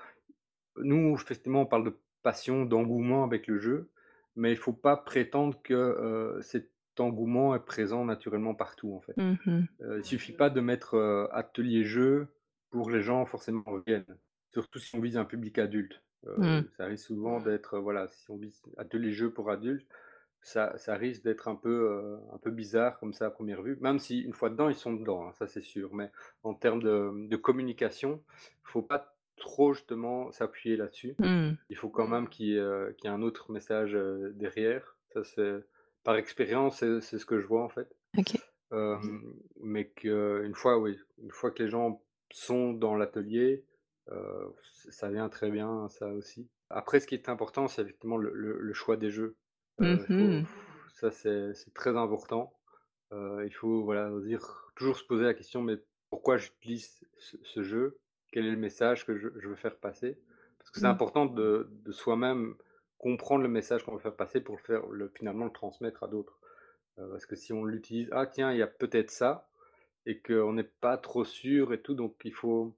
nous, effectivement, on parle de passion, d'engouement avec le jeu, mais il faut pas prétendre que, heu, cet engouement est présent naturellement partout, en fait. Mmh mh. Heu, il suffit pas de mettre, heu, atelier jeu pour les gens forcément reviennent, surtout si on vise un public adulte. Mmh. Ça risque souvent d'être, voilà, si on vise atelier jeu pour adultes, ça ça risque d'être un peu, un peu bizarre comme ça à première vue, même si une fois dedans, ils sont dedans, hein, ça c'est sûr, mais en termes de de communication, faut pas trop justement s'appuyer là-dessus. Mmh. Il faut quand même qu'il y ait, y ait un autre message, heu, derrière. Ça c'est par expérience, c'est ce que je vois en fait. Mais qu'une fois, oui, une fois que les gens sont dans l'atelier, heu, ç ça vient très bien, ça aussi. Après, ce qui est important, c'est effectivement le le le choix des jeux. Mmh faut ça, c'est très important. Il faut, voilà, dire toujours se poser la question: «Mais pourquoi j'utilise ce ce jeu? Quel est le message que je je veux faire passer?» parce que c'est Mmh. important de de soi-même comprendre le message qu'on veut faire passer pour le faire le finalement le transmettre à d'autres. Heu, parce que si on l'utilise: «Ah tiens, il y a peut-être ça» et qu'on n'est pas trop sûr et tout, donc il faut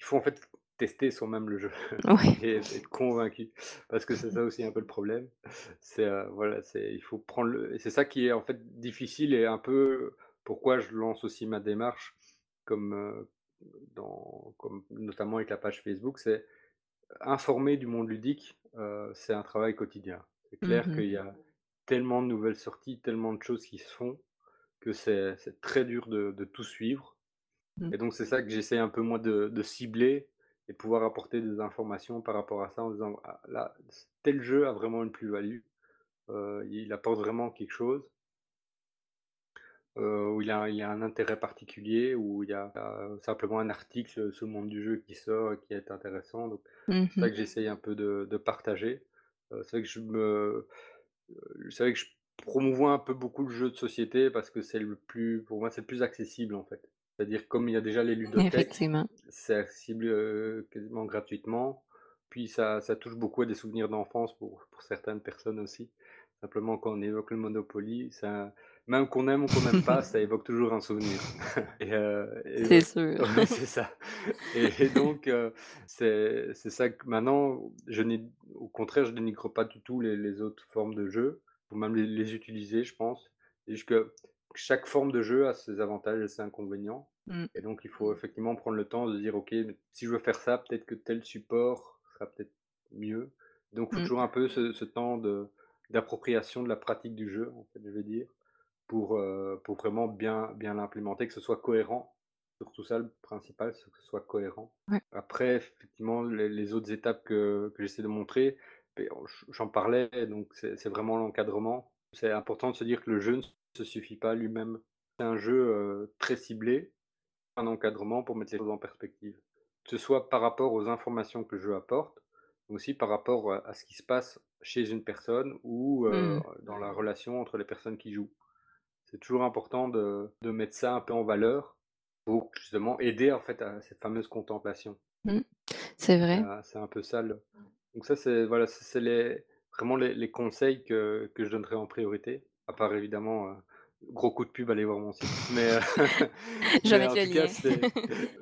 il faut en fait tester soi-même le jeu Ouais. et être convaincu. Parce que c'est ça aussi un peu le problème. C'est, heu, voilà, c'est il faut prendre le c'est ça qui est en fait difficile et un peu pourquoi je lance aussi ma démarche comme, heu, dans comme notamment avec la page Facebook, c'est informer du monde ludique, heu, c'est un travail quotidien. C'est Mmh clair mh. qu'il y a tellement de nouvelles sorties, tellement de choses qui se font que c'est très dur de de tout suivre Mmh. et donc c'est ça que j'essaie un peu moi de de cibler et pouvoir apporter des informations par rapport à ça en disant: «Ah là, tel jeu a vraiment une plus-value, heu, il apporte vraiment quelque chose». Heu, où il a il y a un intérêt particulier, où il y a, heu, simplement un article sur le monde du jeu qui sort et qui est intéressant, donc Mmh c'est mh. ça que j'essaye un peu de de partager. Heu, c'est vrai que je me c'est vrai que je promouvois un peu beaucoup le jeu de société parce que c'est le plus pour moi, c'est le plus accessible, en fait. C'est-à-dire comme il y a déjà les ludothèques, c'est accessible, quasiment gratuitement. Puis ça ça touche beaucoup à des souvenirs d'enfance pour pour certaines personnes aussi. Simplement quand on évoque le Monopoly, ça même qu'on aime ou qu'on n'aime pas, ça évoque toujours un souvenir et et C'est sûr. ouais, c'est ça et et donc heu, c'est c'est ça que maintenant je n'ai au contraire, je dénigre pas du tout les les autres formes de jeux. Faut même les les utiliser, je pense. C'est juste que chaque forme de jeu a ses avantages et ses inconvénients Mmh. et donc il faut effectivement prendre le temps de dire: «OK, si je veux faire ça, peut-être que tel support sera peut-être mieux». Donc il faut Mmh. toujours un peu ce ce temps de d'appropriation de la pratique du jeu, en fait, je veux dire, pour, heu, pour vraiment bien bien l'implémenter, que ce soit cohérent. Surtout ça le principal, c'est que ce soit cohérent. Ouais. Après effectivement les les autres étapes que que j'essaie de montrer, beh, j j'en parlais donc c'est vraiment l'encadrement. C'est important de se dire que le jeu ne se suffit pas lui-même. C'est un jeu, heu, très ciblé, un encadrement pour mettre les choses en perspective. Que ce soit par rapport aux informations que le jeu apporte, mais aussi par rapport à ce qui se passe chez une personne ou heu, Mmh. dans la relation entre les personnes qui jouent. C'est toujours important de de mettre ça un peu en valeur pour justement aider en fait à cette fameuse contemplation. Mmh. C'est vrai. c'est un peu ça le donc ça c'est voilà, c'est les vraiment les les conseils que que je donnerais en priorité, à part évidemment, heu, gros coup de pub, allez voir mon site. Mais heu, Je vais mettre le lien. c'est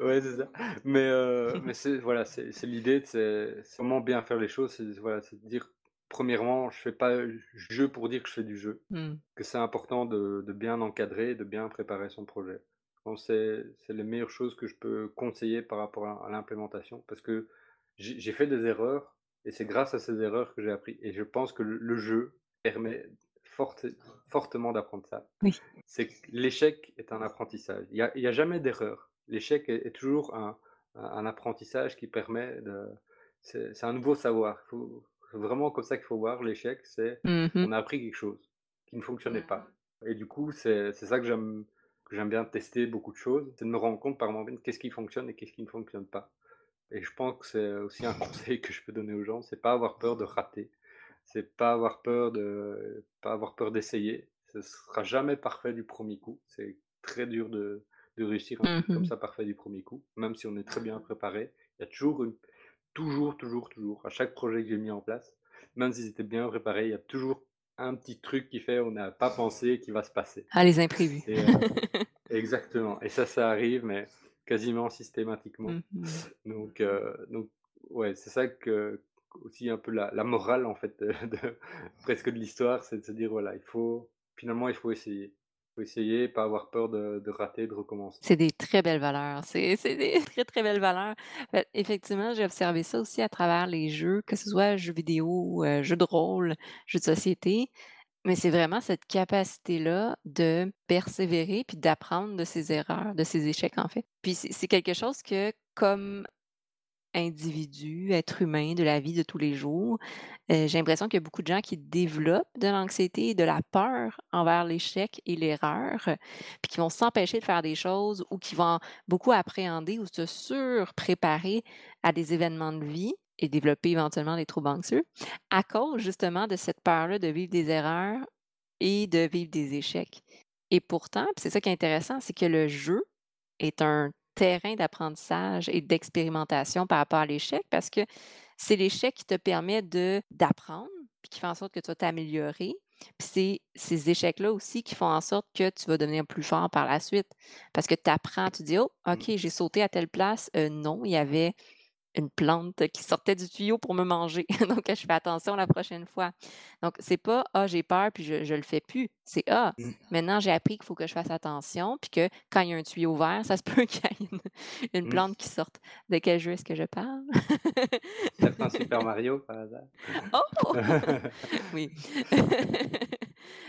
ouais, c'est ça. Mais heu, mais c'est voilà, c'est l'idée, c'est c'est vraiment bien faire les choses, c'est voilà, c'est de dire, premièrement, je fais pas jeu pour dire que je fais du jeu, Mmh. que c'est important de de bien encadrer, de bien préparer son projet. C'est les meilleures choses que je peux conseiller par rapport à à l'implémentation parce que j'ai fait des erreurs et c'est grâce à ces erreurs que j'ai appris et je pense que le le jeu permet forte fortement d'apprendre ça. Oui. C'est que l'échec est un apprentissage. Il y a il jamais d'erreur. L'échec est est toujours un un apprentissage qui permet de c'est un nouveau savoir. Faut c'est vraiment comme ça qu'il faut voir l'échec, c'est Mmh mh. on a appris quelque chose qui ne fonctionnait pas et du coup, c'est ça que j'aime que j'aime bien tester beaucoup de choses, c'est de me rendre compte par moi-même qu'est-ce qui fonctionne et qu'est-ce qui ne fonctionne pas et je pense que c'est aussi un conseil que je peux donner aux gens, c'est pas avoir peur de rater, c'est pas avoir peur de pas avoir peur d'essayer. Ce sera jamais parfait du premier coup, c'est très dur de de réussir un Mmh comme ça parfait du premier coup, même si on est très bien préparé. Il y a toujours une toujours, toujours, toujours, à chaque projet que j'ai mis en place, même s'ils étaient bien préparés, il y a toujours un petit truc qui fait on n'a pas pensé qui va se passer Ah, les imprévus. et heu exactement et ça, ça arrive mais quasiment systématiquement Mmh mh. donc heu, donc ouais, c'est ça que aussi un peu la la morale en fait de de presque de l'histoire, c'est de se dire voilà, il faut finalement il faut essayer. Faut essayer, pas avoir peur de de rater, de recommencer. C'est des très belles valeurs. C'est des très, très belles valeurs. Effectivement, j'ai observé ça aussi à travers les jeux, que ce soit jeux vidéo, heu, jeux de rôle, jeux de société, mais c'est vraiment cette capacité-là de persévérer puis d'apprendre de ses erreurs, de ses échecs, en fait. Puis c'est quelque chose que comme individu, être humain de la vie de tous les jours, heu, j'ai l'impression qu'il y a beaucoup de gens qui développent de l'anxiété et de la peur envers l'échec et l'erreur, puis qui vont s'empêcher de faire des choses ou qui vont beaucoup appréhender ou se surpréparer à des événements de vie et développer éventuellement des troubles anxieux à cause justement de cette peur-là de vivre des erreurs et de vivre des échecs. Et pourtant, c'est ça qui est intéressant, c'est que le jeu est un terrain d'apprentissage et d'expérimentation par rapport à l'échec parce que c'est l'échec qui te permet de d'apprendre, puis qui fait en sorte que tu vas t'améliorer. Puis c'est ces échecs-là aussi qui font en sorte que tu vas devenir plus fort par la suite parce que tu apprends, tu dis: «Oh, OK, Mmh. j'ai sauté à telle place, heu, non, il y avait une plante qui sortait du tuyau pour me manger. Donc, je fais attention la prochaine fois. Donc, c'est pas Ah, j'ai peur puis je, je le fais plus. C'est Ah, Mmh. maintenant j'ai appris qu'il faut que je fasse attention, puis que quand il y a un tuyau vert, ça se peut qu'il y ait une, une Mmh. plante qui sorte. De quel jeu est-ce que je parle? Certain Super Mario par hasard? Oh! Oui.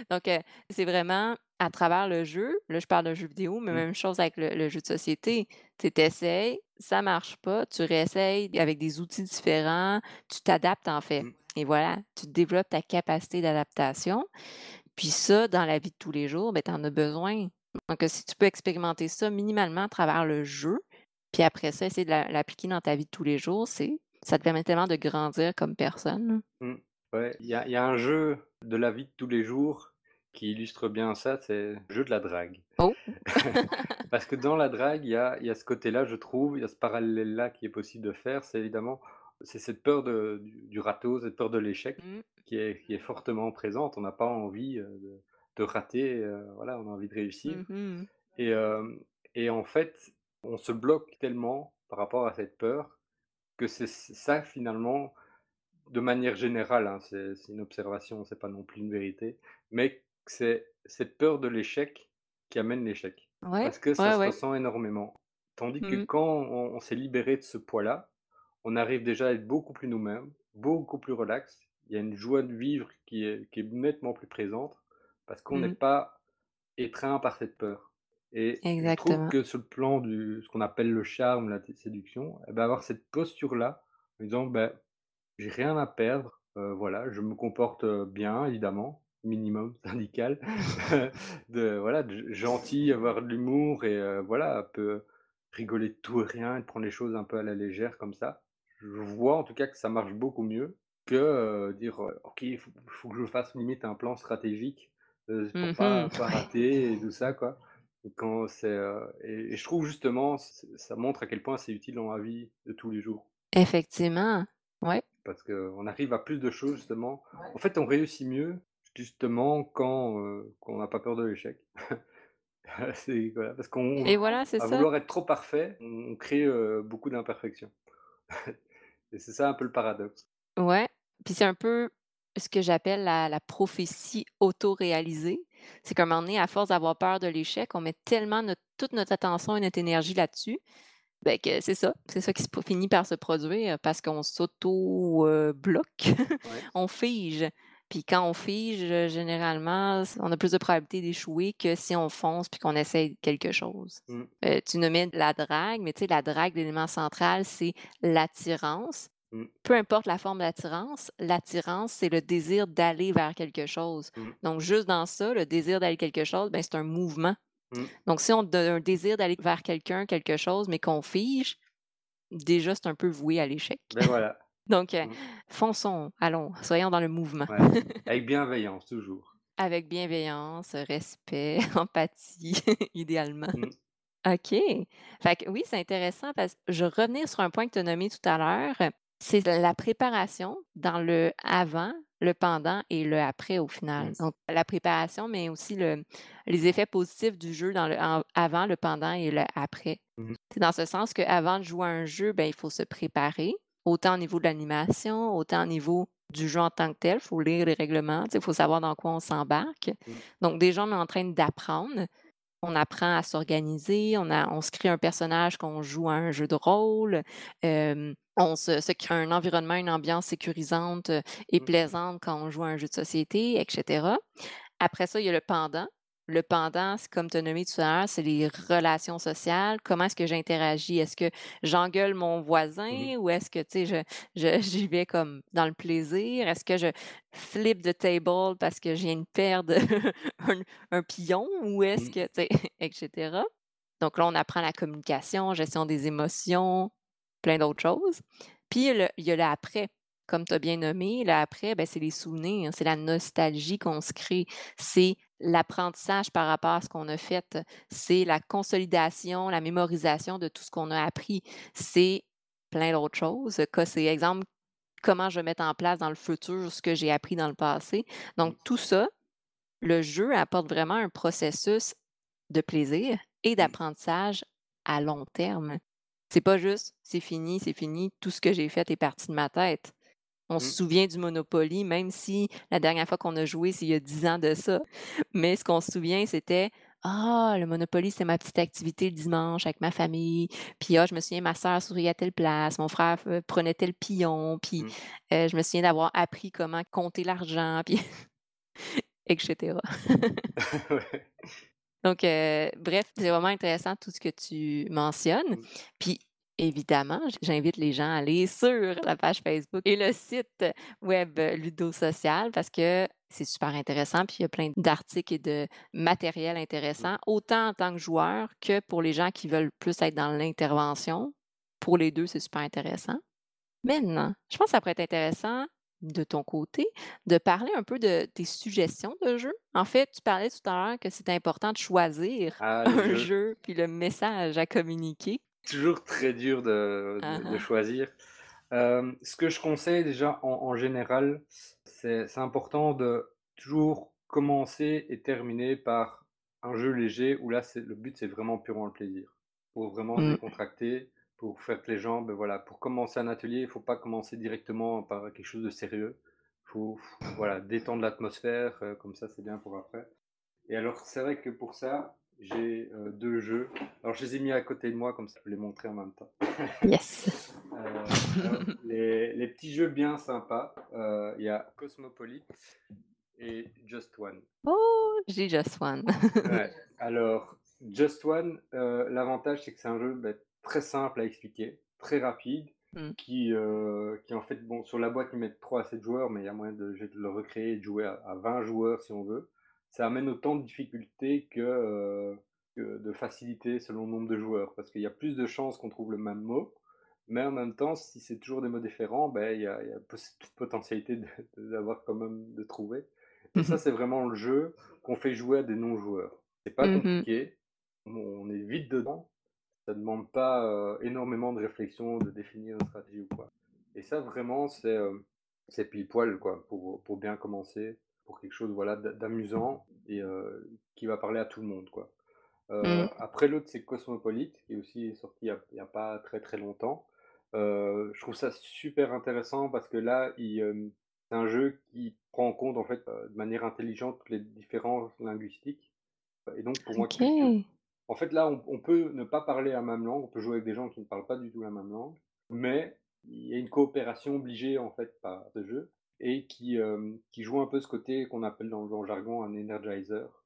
Donc, heu, c'est vraiment à travers le jeu, là, je parle de jeu vidéo, mais Mmh. même chose avec le le jeu de société. Tu sais, ça marche pas, tu réessayes avec des outils différents, tu t'adaptes, en fait Mmh. et voilà, tu développes ta capacité d'adaptation. Puis ça, dans la vie de tous les jours, ben, tu en as besoin. Donc, si tu peux expérimenter ça minimalement à travers le jeu, puis après ça, essayer de l'a l'appliquer dans ta vie de tous les jours, c'est ça te permet tellement de grandir comme personne. Mmh. Ouais, il y a il y a un jeu de la vie de tous les jours qui illustre bien ça, c'est le jeu de la drague. Oh! Parce que dans la drague, il y a y a ce côté-là, je trouve, il y a ce parallèle-là qui est possible de faire, c'est évidemment, c'est cette peur de du du râteau, cette peur de l'échec Mmh. qui est qui est fortement présente. On n'a pas envie, heu, de de rater, heu, voilà, on a envie de réussir Mmh mh. et hem et en fait, on se bloque tellement par rapport à cette peur que c'est ça finalement, de manière générale, hein, c'est une observation, c'est pas non plus une vérité, mais c'est cette peur de l'échec qui amène l'échec. Ouais, Parce que ça ouais, se ouais. ressent énormément. Tandis que Mmh. quand on on s'est libéré de ce poids-là, on arrive déjà à être beaucoup plus nous-mêmes, beaucoup plus relax. Il y a une joie de vivre qui est qui est nettement plus présente parce qu'on n'est Mmh. pas étreint par cette peur et je trouve Exactement. que sur le plan du ce qu'on appelle le charme, la séduction et bah, avoir cette posture-là, en disant: «Bah, j'ai rien à perdre, heu, voilà, je me comporte, heu, bien évidemment, minimum syndical, de voilà, de gentil, avoir de l'humour et heu, voilà, un peu rigoler de tout et rien et de prendre les choses un peu à la légère comme ça». Je vois en tout cas que ça marche beaucoup mieux que, heu, dire, heu: «OK, il faut faut que je fasse limite un plan stratégique, pour Mmh pas mh. pas rater et tout ça quoi». Et quand c'est, et et je trouve justement ça montre à quel point c'est utile dans la vie de tous les jours. Effectivement, ouais. Parce qu'on arrive à plus de choses justement. Ouais. En fait, on réussit mieux justement quand, quand on n'a pas peur de l'échec. C'est voilà, parce qu'on Et voilà, c'est à ça. vouloir être trop parfait, on crée, beaucoup d'imperfections et c'est ça un peu le paradoxe. Ouais, puis c'est un peu ce que j'appelle la la prophétie auto-réalisée. C'est qu'à un moment donné, à force d'avoir peur de l'échec, on met tellement notre toute notre attention et notre énergie là-dessus, ben, que c'est ça, c'est ça qui se finit par se produire parce qu'on s'auto, heu, bloque, Ouais. on fige. Puis quand on fige, heu, généralement, on a plus de probabilité d'échouer que si on fonce puis qu'on essaye quelque chose. Mmh. Heu, tu nommais la drague, mais tu sais, la drague, l'élément central, c'est l'attirance. Mmh. Peu importe la forme d'attirance, l'attirance, c'est le désir d'aller vers quelque chose. Mmh. Donc juste dans ça, le désir d'aller quelque chose, ben, c'est un mouvement. Donc si on a un désir d'aller vers quelqu'un, quelque chose, mais qu'on fige, déjà, c'est un peu voué à l'échec. Beh, voilà. Donc heu, Mmh. fonçons, allons, soyons dans le mouvement. Ouais, avec bienveillance toujours. Avec bienveillance, respect, empathie, idéalement. Mmh. OK. Fait que oui, c'est intéressant parce je revenir sur un point que tu as nommé tout à l'heure, c'est la préparation dans le avant, le pendant et le après au final. Mmh. Donc la préparation, mais aussi le les effets positifs du jeu dans le en avant, le pendant et le après. C'est dans ce sens qu'avant de jouer à un jeu, ben, il faut se préparer, autant au niveau de l'animation, autant au niveau du jeu en tant que tel. Il faut lire les règlements, il faut savoir dans quoi on s'embarque. Mmh. Donc déjà, on est en train d'apprendre. On apprend à s'organiser, on a on se crée un personnage qu'on joue à un jeu de rôle, on se se crée un environnement, une ambiance sécurisante, et Mmh. plaisante quand on joue à un jeu de société et cetera. Après ça, il y a le pendant. Le pendant, c'est comme tu as nommé tout à l'heure, c'est les relations sociales. Comment est-ce que j'interagis? Est-ce que j'engueule mon voisin ou est-ce que, tu sais, je je j'y vais comme dans le plaisir? Est-ce que je flip the table parce que je viens de perdre un un pion ou est-ce Mmh. que, tu sais et cetera? Donc là, on apprend la communication, gestion des émotions, plein d'autres choses. Puis il y a le il y a l'après. Comme tu as bien nommé, l'après, ben, c'est les souvenirs, c'est la nostalgie qu'on se crée, c'est l'apprentissage par rapport à ce qu'on a fait, c'est la consolidation, la mémorisation de tout ce qu'on a appris. C'est plein d'autres choses. C'est exemple, comment je vais mettre en place dans le futur ce que j'ai appris dans le passé. Donc tout ça, le jeu apporte vraiment un processus de plaisir et d'apprentissage à long terme. C'est pas juste: «C'est fini, c'est fini, tout ce que j'ai fait est parti de ma tête». On se Mmh. souvient du Monopoly, même si la dernière fois qu'on a joué, c'est il y a 10 ans de ça. Mais ce qu'on se souvient, c'était: «Ah, le Monopoly, c'est ma petite activité le dimanche avec ma famille. Puis, ah, je me souviens, ma sœur souriait à telle place, mon frère f prenait tel pion, puis, Mmh. heu, je me souviens d'avoir appris comment compter l'argent, puis et cetera. Ouais. Donc, heu, bref, c'est vraiment intéressant tout ce que tu mentionnes. Mmh. Puis évidemment, j'invite les gens à aller sur la page Facebook et le site web Ludo Social parce que c'est super intéressant, puis il y a plein d'articles et de matériel intéressant, autant en tant que joueur que pour les gens qui veulent plus être dans l'intervention. Pour les 2, c'est super intéressant. Maintenant, je pense que ça pourrait être intéressant, de ton côté, de parler un peu de tes suggestions de jeux. En fait, tu parlais tout à l'heure que c'était important de choisir Ah un jeux. jeu, puis le message à communiquer. Toujours très dur de hein. choisir. Hem, ce que je conseille déjà en en général, c'est important de toujours commencer et terminer par un jeu léger où là, le but, c'est vraiment purement le plaisir. Pour vraiment se Mmh. décontracter, pour faire que les gens, beh, voilà, pour commencer un atelier, il faut pas commencer directement par quelque chose de sérieux. Faut f voilà, détendre l'atmosphère, heu, comme ça, c'est bien pour après. Et alors, c'est vrai que pour ça, j'ai, heu, 2 jeux. Alors, je les ai mis à côté de moi, comme ça, je peux les montrer en même temps. Yes. Alors les les petits jeux bien sympas, heu, il y a Cosmopolite et Just One. Oh! J'ai Just One. Ouais, alors Just One, l'avantage, c'est que c'est un jeu, beh, très simple à expliquer, très rapide, Mmh. qui, qui en fait, bon, sur la boîte, ils mettent 3 à 7 joueurs, mais il y a moyen de le recréer et de jouer à à 20 joueurs si on veut. Ça amène autant de difficulté que, que de facilité selon le nombre de joueurs, parce qu'il y a plus de chances qu'on trouve le même mot, mais en même temps, si c'est toujours des mots différents, beh, il y a il y a potentialité d'avoir quand même de trouver. Et ça, c'est vraiment le jeu qu'on fait jouer à des non-joueurs. C'est pas Mmh mh. compliqué, on est vite dedans, ça demande pas, heu, énormément de réflexion, de définir une stratégie ou quoi. Et ça, vraiment, c'est, c'est pile poil, quoi, pour pour bien commencer, pour quelque chose, voilà, d'a d'amusant et qui va parler à tout le monde, quoi. Mmh. après l'autre, c'est Cosmopolite, qui est aussi sorti il y a pas très, très longtemps. Je trouve ça super intéressant parce que là, c'est un jeu qui prend en compte, en fait, de manière intelligente les différences linguistiques et donc pour moi, culture OK. en fait, là, on on peut ne pas parler la même langue, on peut jouer avec des gens qui ne parlent pas du tout la même langue, mais il y a une coopération obligée, en fait, par ce jeu et qui, hem, qui joue un peu ce côté qu'on appelle dans le jargon un energizer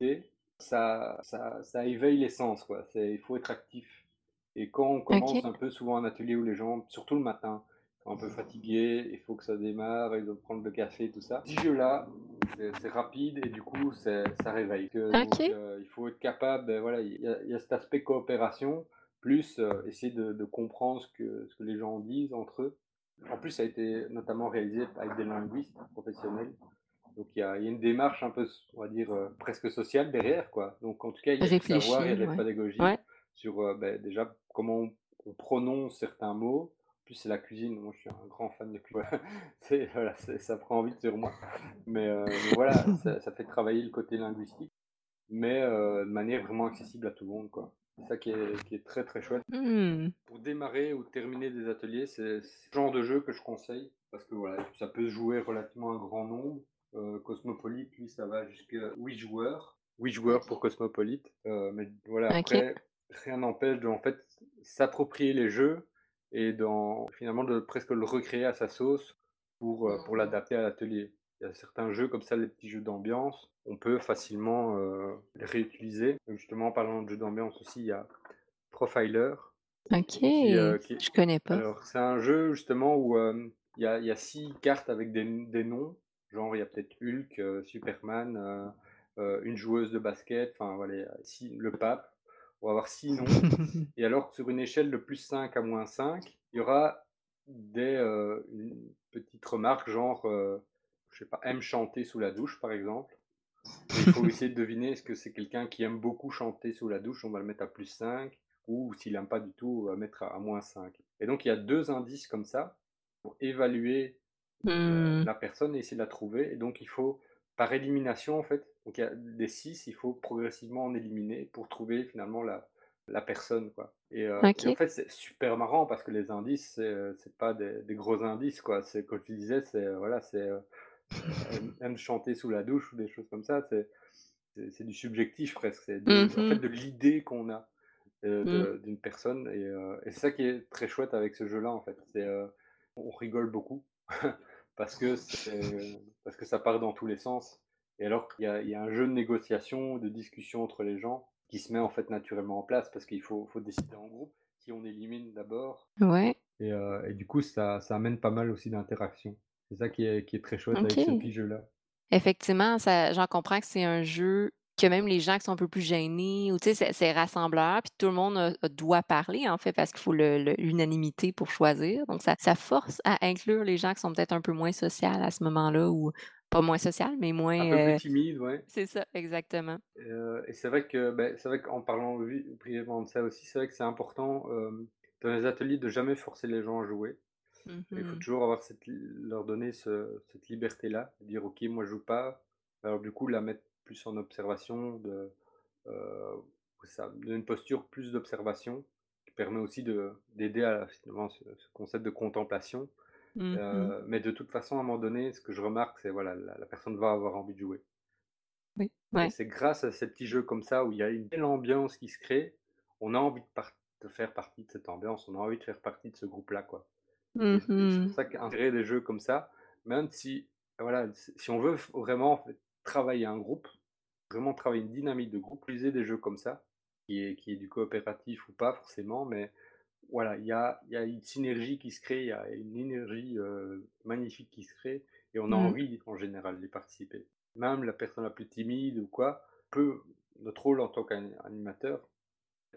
et ça ça ça éveille les sens, quoi. Il faut être actif et quand on commence un peu souvent un atelier où les gens, surtout le matin, sont un peu fatigués, il faut que ça démarre, ils doivent prendre le café, tout ça. Ce jeu-là, c'est rapide et du coup, ça réveille. Que donc heu, il faut être capable, beh, voilà, il y a il y a cet aspect coopération, plus, heu, essayer de de comprendre ce que ce que les gens disent entre eux. En plus, ça a été notamment réalisé avec des linguistes professionnels, donc il y a il y a une démarche un peu on va dire, heu, presque sociale derrière, quoi. Donc en tout cas, il y a du savoir, il y a de la ouais. pédagogie Ouais. sur, heu, beh, déjà comment on on prononce certains mots. En plus, c'est la cuisine, moi, je suis un grand fan de cu c'est voilà, c'est ça prend vite sur moi. Mais heu, mais voilà, ça ça fait travailler le côté linguistique, mais de manière vraiment accessible à tout le monde, quoi. C'est ça qui est qui est très, très chouette. Mmh. Pour démarrer ou terminer des ateliers, c'est le genre de jeu que je conseille parce que, voilà, ça peut se jouer relativement un grand nombre. Heu, Cosmopolite, lui, ça va jusqu'à 8 joueurs. 8 joueurs pour Cosmopolite, heu, mais voilà, après, rien n'empêche de, en fait, s'approprier les jeux et d'en finalement, de presque le recréer à sa sauce pour, heu, pour l'adapter à l'atelier. Il y a certains jeux comme ça, les petits jeux d'ambiance, on peut facilement, heu, les réutiliser. Justement, en parlant de jeux d'ambiance aussi, il y a Profiler OK, qui, est je connais pas. alors c'est un jeu justement où, hem, il y a il y a 6 cartes avec des des noms, genre il y a peut-être Hulk, heu, Superman, une joueuse de basket, enfin voilà, il y a 6 le pape. On va avoir 6 noms et alors sur une échelle de +5 à -5, il y aura des, heu, une petite remarque genre, je sais pas, aime chanter sous la douche, par exemple il faut essayer de deviner est-ce que c'est quelqu'un qui aime beaucoup chanter sous la douche, on va le mettre à +5 ou s'il aime pas du tout, on va mettre à -5 et donc il y a 2 indices comme ça pour évaluer la Mmh. la personne et essayer de la trouver et donc il faut par élimination, en fait, donc il y a des 6, il faut progressivement en éliminer pour trouver finalement la la personne, quoi. Et, et en fait, c'est super marrant parce que les indices, c'est, heu, c'est pas des des gros indices, quoi. C'est comme tu disais, c'est, voilà, c'est, aime aime chanter sous la douche ou des choses comme ça. C'est du subjectif presque. C'est de en fait, de l'idée qu'on a, Mmh. de d'une personne et heu, et c'est ça qui est très chouette avec ce jeu-là, en fait. C'est, on rigole beaucoup parce que parce que ça part dans tous les sens et alors qu'il y a il y a un jeu de négociation, de discussion entre les gens qui se met, en fait, naturellement en place parce qu'il faut faut décider en groupe qui on élimine d'abord Ouais, et et du coup, ça ça amène pas mal aussi d'interactions. C'est ça qui est qui est très chouette avec ce petit jeu-là. Effectivement, j'en comprends que c'est un jeu que même les gens qui sont un peu plus gênés ou tu sais, c'est rassembleur, puis tout le monde, doit parler, en fait, parce qu'il faut l'unanimité pour choisir. Donc ça ça force à inclure les gens qui sont peut-être un peu moins sociales à ce moment-là ou pas moins sociales, mais moins, Un peu plus heu timide, ouais. c'est ça, exactement. Et heu et c'est vrai que, beh, c'est vrai qu'en parlant brièvement de ça aussi, c'est vrai que c'est important, hem, dans les ateliers de jamais forcer les gens à jouer. Il faut Mmh toujours avoir cette leur donner ce cette liberté-là, dire: «OK, moi je joue pas». Alors du coup, la mettre plus en observation de, heu, ça, une posture plus d'observation, qui permet aussi de d'aider à finalement ce ce concept de contemplation. Mmh mh. Heu, mais de toute façon, à un moment donné, ce que je remarque, c'est voilà, la la personne va avoir envie de jouer. Oui, Et ouais. c'est grâce à ces petits jeux comme ça, où il y a une belle ambiance qui se crée, on a envie de part de faire partie de cette ambiance, on a envie de faire partie de ce groupe-là, quoi. Et c'est pour Mmh ça qu'intégrer des jeux comme ça, même si voilà, si on veut vraiment en fait travailler un groupe, vraiment travailler une dynamique de groupe, utiliser des jeux comme ça, qui est qui est du coopératif ou pas forcément, mais voilà, il y a y a une synergie qui se crée, il y a une énergie, magnifique qui se crée et on a Mmh. envie en général d'y participer. Même la personne la plus timide ou quoi, peut notre rôle en tant qu'animateur,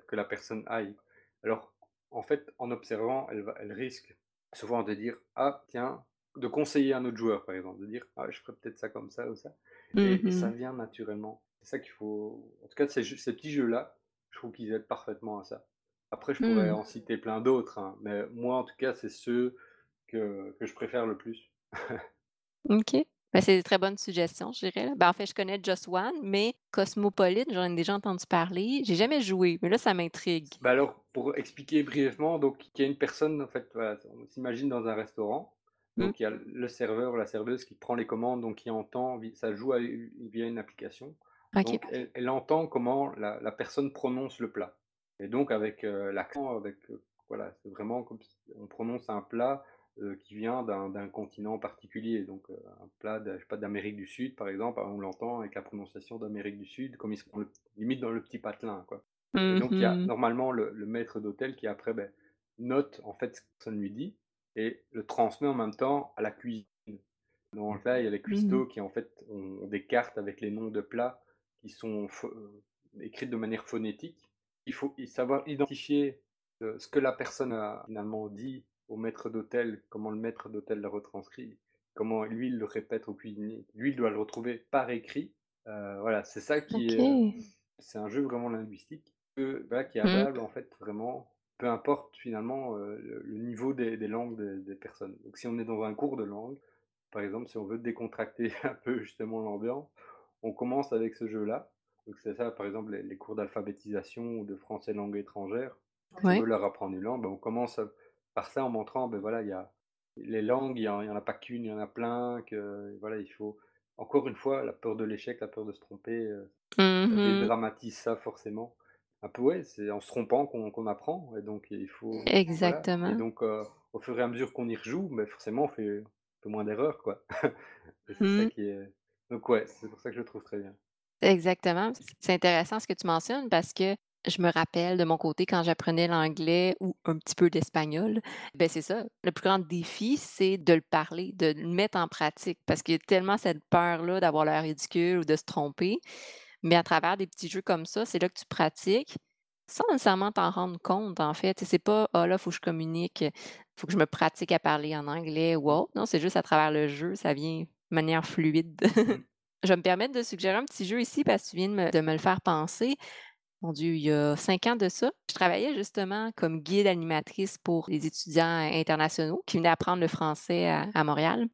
que la personne aille. Alors, en fait, en observant, elle va elle risque souvent de dire: «Ah tiens», de conseiller un autre joueur, par exemple, de dire: «Ah, je ferais peut-être ça comme ça ou ça» et et ça Mmh vient naturellement. C'est ça qu'il faut en tout cas, ces jeux ces petits jeux-là, je trouve qu'ils aident parfaitement à ça. Après, je pourrais Mmh. en citer plein d'autres, hein, mais moi, en tout cas, c'est ceux que que je préfère le plus. OK. Ben, c'est des très bonnes suggestions, je dirais. Ben, en fait, je connais Just One, mais Cosmopolite, j'en ai déjà entendu parler. J'ai jamais joué, mais là, ça m'intrigue. Bah, alors, pour expliquer brièvement, donc il y a une personne, en fait, voilà, on s'imagine dans un restaurant, Mmh. donc il y a le serveur ou la serveuse qui prend les commandes, donc qui entend, ça joue à via une application. Donc elle elle entend comment la la personne prononce le plat et donc avec, heu, l'accent, avec, heu, voilà, c'est vraiment comme si on prononce un plat, heu, qui vient d'un continent particulier, donc, heu, un plat de je sais pas, d'Amérique du Sud, par exemple, on l'entend avec la prononciation d'Amérique du Sud, comme ils se font le limite dans le petit patelin, quoi. Et donc il y a Mmh normalement le le maître d'hôtel qui après, beh, note en fait ce que personne lui dit et le transmet en même temps à la cuisine. Donc là, il y a les Mmh cuistots qui en fait ont des cartes avec les noms de plats qui sont heu, écrites de manière phonétique. Il faut savoir identifier, ce que la personne a finalement dit au maître d'hôtel, comment le maître d'hôtel l'a retranscrit, comment lui il le répète au cuisinier. Lui, il doit le retrouver par écrit. Heu, voilà, c'est ça qui est, c'est un jeu vraiment linguistique, voilà, qui est Mmh. adaptable en fait vraiment, peu importe finalement, heu, le niveau des des langues des des personnes. Donc si on est dans un cours de langue, par exemple, si on veut décontracter un peu justement l'ambiance, on commence avec ce jeu-là. Donc c'est ça, par exemple, les les cours d'alphabétisation ou de français langue étrangère. Si on veut leur apprendre une langue, ben, on commence, heu, par ça en montrant, ben, voilà, il y a les langues, il y en a pas qu'une, il y en a plein, que voilà, il faut encore une fois, la peur de l'échec, la peur de se tromper, Mmh dédramatise ça forcément. Un peu, ouais, c'est en se trompant qu'on qu'on apprend et donc il faut voilà et Exactement. donc heu, au fur et à mesure qu'on y rejoue, beh, forcément on fait un peu moins d'erreurs, quoi ça Mmh. qui est donc ouais, c'est pour ça que je le trouve très bien. Exactement. C'est intéressant ce que tu mentionnes parce que je me rappelle de mon côté quand j'apprenais l'anglais ou un petit peu d'espagnol, ben c'est ça, le plus grand défi, c'est de le parler, de le mettre en pratique parce qu'il y a tellement cette peur-là d'avoir l'air ridicule ou de se tromper. Mais à travers des petits jeux comme ça, c'est là que tu pratiques sans nécessairement t'en rendre compte, en fait. C'est pas: «Ah là, faut que je communique, il faut que je me pratique à parler en anglais ou autre». Non, c'est juste à travers le jeu, ça vient de manière fluide. Mmh. Je vais me permettre de suggérer un petit jeu ici parce que tu viens de me de me le faire penser. Mon Dieu, il y a 5 ans de ça, je travaillais justement comme guide animatrice pour les étudiants internationaux qui venaient apprendre le français à à Montréal.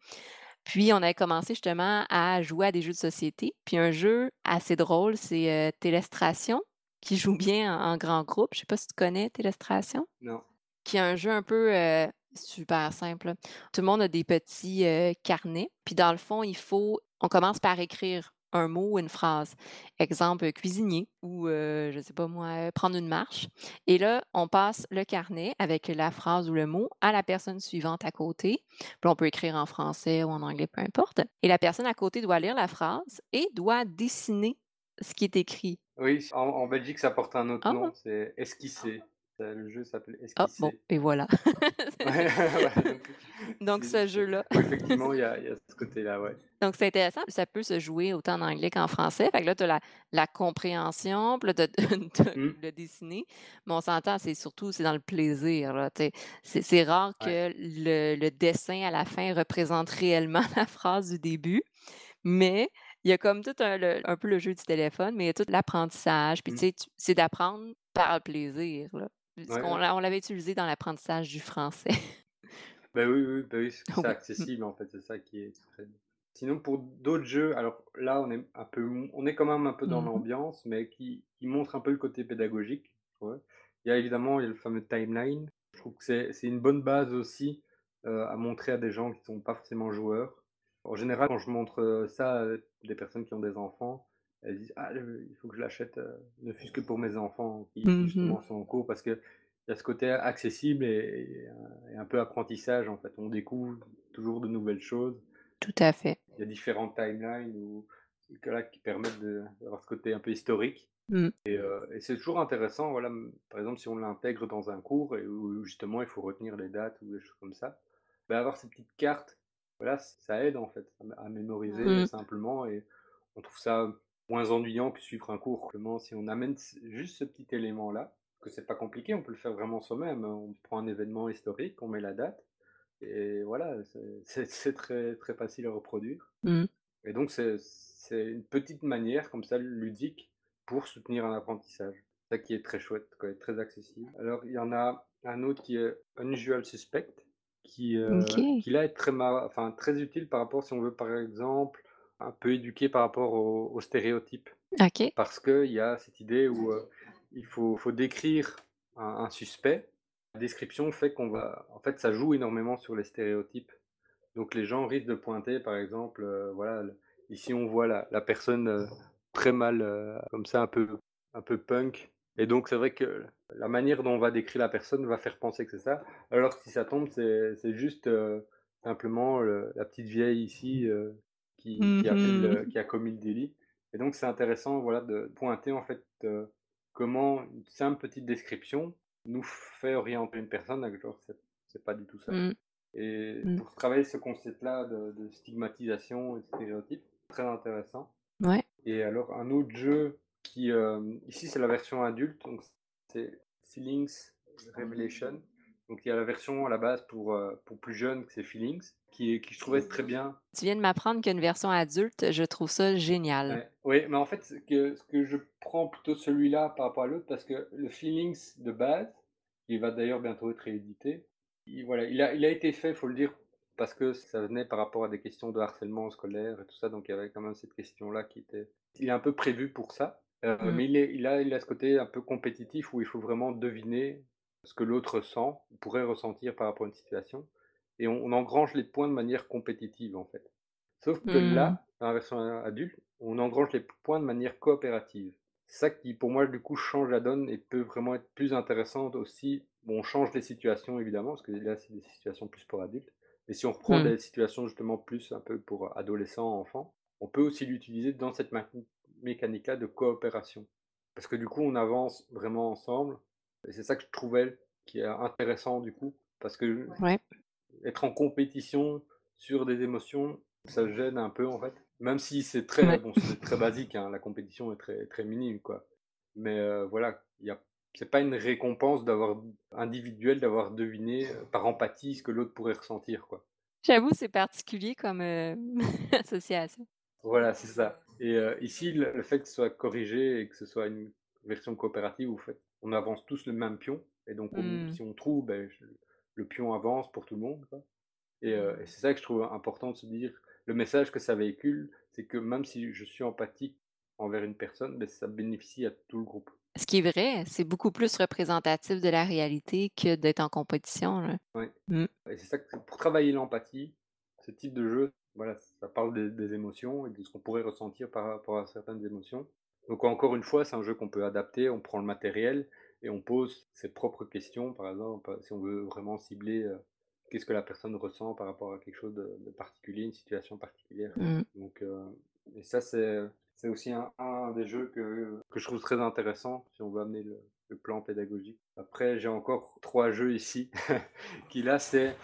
Puis on avait commencé justement à jouer à des jeux de société. Puis un jeu assez drôle, c'est, heu, Télestration. qui joue bien en en grand groupe. Je sais pas si tu connais Télestration? Non. Qui est un jeu un peu, heu, super simple. Tout le monde a des petits, heu, carnets, puis dans le fond, il faut on commence par écrire un mot ou une phrase. Exemple, heu, cuisinier ou, heu, je sais pas moi, heu, prendre une marche et là, on passe le carnet avec la phrase ou le mot à la personne suivante à côté. Puis on peut écrire en français ou en anglais, peu importe et la personne à côté doit lire la phrase et doit dessiner ce qui est écrit. Oui, en en Belgique, ça porte un autre Ah! nom, c'est esquisser. Le jeu s'appelle Ah bon et voilà. Ouais, ouais, donc Donc c'est ce jeu-là. ouais, effectivement, il y a il y a ce côté-là, ouais. Donc c'est intéressant, puis ça peut se jouer autant en anglais qu'en français. Fait que là, tu as la la compréhension, puis là, tu as tu as Mmh. le dessiner, mais on s'entend, c'est surtout c'est dans le plaisir, là, tu sais. C'est c'est rare Ouais. que le le dessin à la fin représente réellement la phrase du début, mais il y a comme tout un le un peu le jeu du téléphone, mais il y a tout l'apprentissage, puis tu Mmh. sais, tu c'est d'apprendre par le plaisir, là. Ouais, l'a on l'avait utilisé dans l'apprentissage du français. Bah, oui, oui, bah, oui, c'est accessible, en fait, c'est ça qui est très sinon pour d'autres jeux, alors là, on est un peu on est quand même un peu dans Mmh mh. l'ambiance, mais qui qui montre un peu le côté pédagogique. Il y a évidemment, il y a le fameux timeline. Je trouve que c'est c'est une bonne base aussi, heu, à montrer à des gens qui sont pas forcément joueurs. En général, quand je montre, heu, ça à des personnes qui ont des enfants, elles disent: «Ah, il faut que je l'achète, heu, ne fût-ce que pour mes enfants qui Mmh justement sont en cours» parce qu'il y a ce côté accessible et et un peu apprentissage, en fait. On découvre toujours de nouvelles choses. Tout à fait. Il y a différentes timelines ou que là, qui permettent de d'avoir ce côté un peu historique Mmh. et heu et c'est toujours intéressant, voilà, par exemple, si on l'intègre dans un cours et où justement il faut retenir les dates ou des choses comme ça, bah, avoir ces petites cartes, voilà, ça aide en fait à mé à mémoriser Mmh. simplement et on trouve ça moins ennuyant que suivre un cours. Si on amène juste ce petit élément-là, que c'est pas compliqué, on peut le faire vraiment soi-même, hein. On prend un événement historique, on met la date et voilà, c'est très, très facile à reproduire Mmh. et donc c'est une petite manière comme ça ludique pour soutenir un apprentissage. Ça qui est très chouette, quoi très accessible. Alors il y en a un autre qui est Unusual Suspect qui, OK. qui là est très enfin très utile par rapport si on veut, par exemple, un peu éduquer par rapport aux aux stéréotypes. OK. Parce qu'il y a cette idée où, heu, il faut faut décrire un un suspect. La description fait qu'on va en fait, ça joue énormément sur les stéréotypes. Donc les gens risquent de pointer, par exemple, heu, voilà, ici on voit la la personne, heu, très mal, comme ça un peu un peu punk et donc c'est vrai que la manière dont on va décrire la personne va faire penser que c'est ça. Alors si ça tombe, c'est juste, simplement le la petite vieille ici, qui Mmh qui a fait le mh. qui a commis le délit et donc c'est intéressant, voilà, de pointer en fait, heu, comment une simple petite description nous fait orienter une personne alors que c'est pas du tout ça Mmh. et Mmh. pour travailler ce concept-là de de stigmatisation et de stéréotypes, très intéressant Ouais. et alors un autre jeu qui, hem, ici c'est la version adulte, donc c'est Feelings Revelation. Donc il y a la version à la base pour, heu, pour plus jeunes, c'est Feelings, qui est qui je trouvais très bien. Tu viens de m'apprendre qu'il y a une version adulte, je trouve ça génial. Ouais, oui, mais en fait, ce que ce que je prends plutôt celui-là par rapport à l'autre parce que le Feelings de base, qui va d'ailleurs bientôt être réédité, il voilà, il a il a été fait, faut le dire, parce que ça venait par rapport à des questions de harcèlement scolaire et tout ça, donc il y avait quand même cette question-là qui était il est un peu prévu pour ça, heu, Mmh. mais il est il a il a ce côté un peu compétitif où il faut vraiment deviner ce que l'autre ressent, pourrait ressentir par rapport à une situation et on on engrange les points de manière compétitive, en fait. Sauf que Mmh. là, dans la version adulte, on engrange les points de manière coopérative. C'est ça qui, pour moi, du coup, change la donne et peut vraiment être plus intéressante aussi. Bon, on change les situations évidemment, parce que là, c'est des situations plus pour adultes. Mais si on reprend Mmh. des situations justement plus un peu pour adolescents, enfants, on peut aussi l'utiliser dans cette mécanique-là de coopération. Parce que du coup, on avance vraiment ensemble et c'est ça que je trouvais qui est intéressant du coup, parce que Ouais. être en compétition sur des émotions, ça gêne un peu, en fait. Même si c'est très Ouais. bon, c'est très basique, hein, la compétition est très très minime, quoi. Mais heu, voilà, il y a c'est pas une récompense d'avoir individuelle, d'avoir deviné, heu, par empathie ce que l'autre pourrait ressentir, quoi. J'avoue, c'est particulier comme, heu, association. Voilà, c'est ça et heu, ici, le le fait que ce soit corrigé et que ce soit une version coopérative, où en fait, on avance tous le même pion et donc on Mmh. si on trouve, je le pion avance pour tout le monde, quoi et c'est ça que je trouve important de se dire, le message que ça véhicule, c'est que même si je suis empathique envers une personne, beh, ça bénéficie à tout le groupe. Ce qui est vrai, c'est beaucoup plus représentatif de la réalité que d'être en compétition, là. Oui Mmh. et c'est ça que pour travailler l'empathie, ce type de jeu, voilà, ça parle des des émotions et de ce qu'on pourrait ressentir par rapport à certaines émotions. Donc encore une fois, c'est un jeu qu'on peut adapter, on prend le matériel et on pose ses propres questions. Par exemple, si on veut vraiment cibler, heu, qu'est-ce que la personne ressent par rapport à quelque chose de de particulier, une situation particulière. Mmh. Donc heu et ça, c'est c'est aussi un un des jeux que que je trouve très intéressant si on veut amener le le plan pédagogique. Après, j'ai encore 3 jeux ici qui là, c'est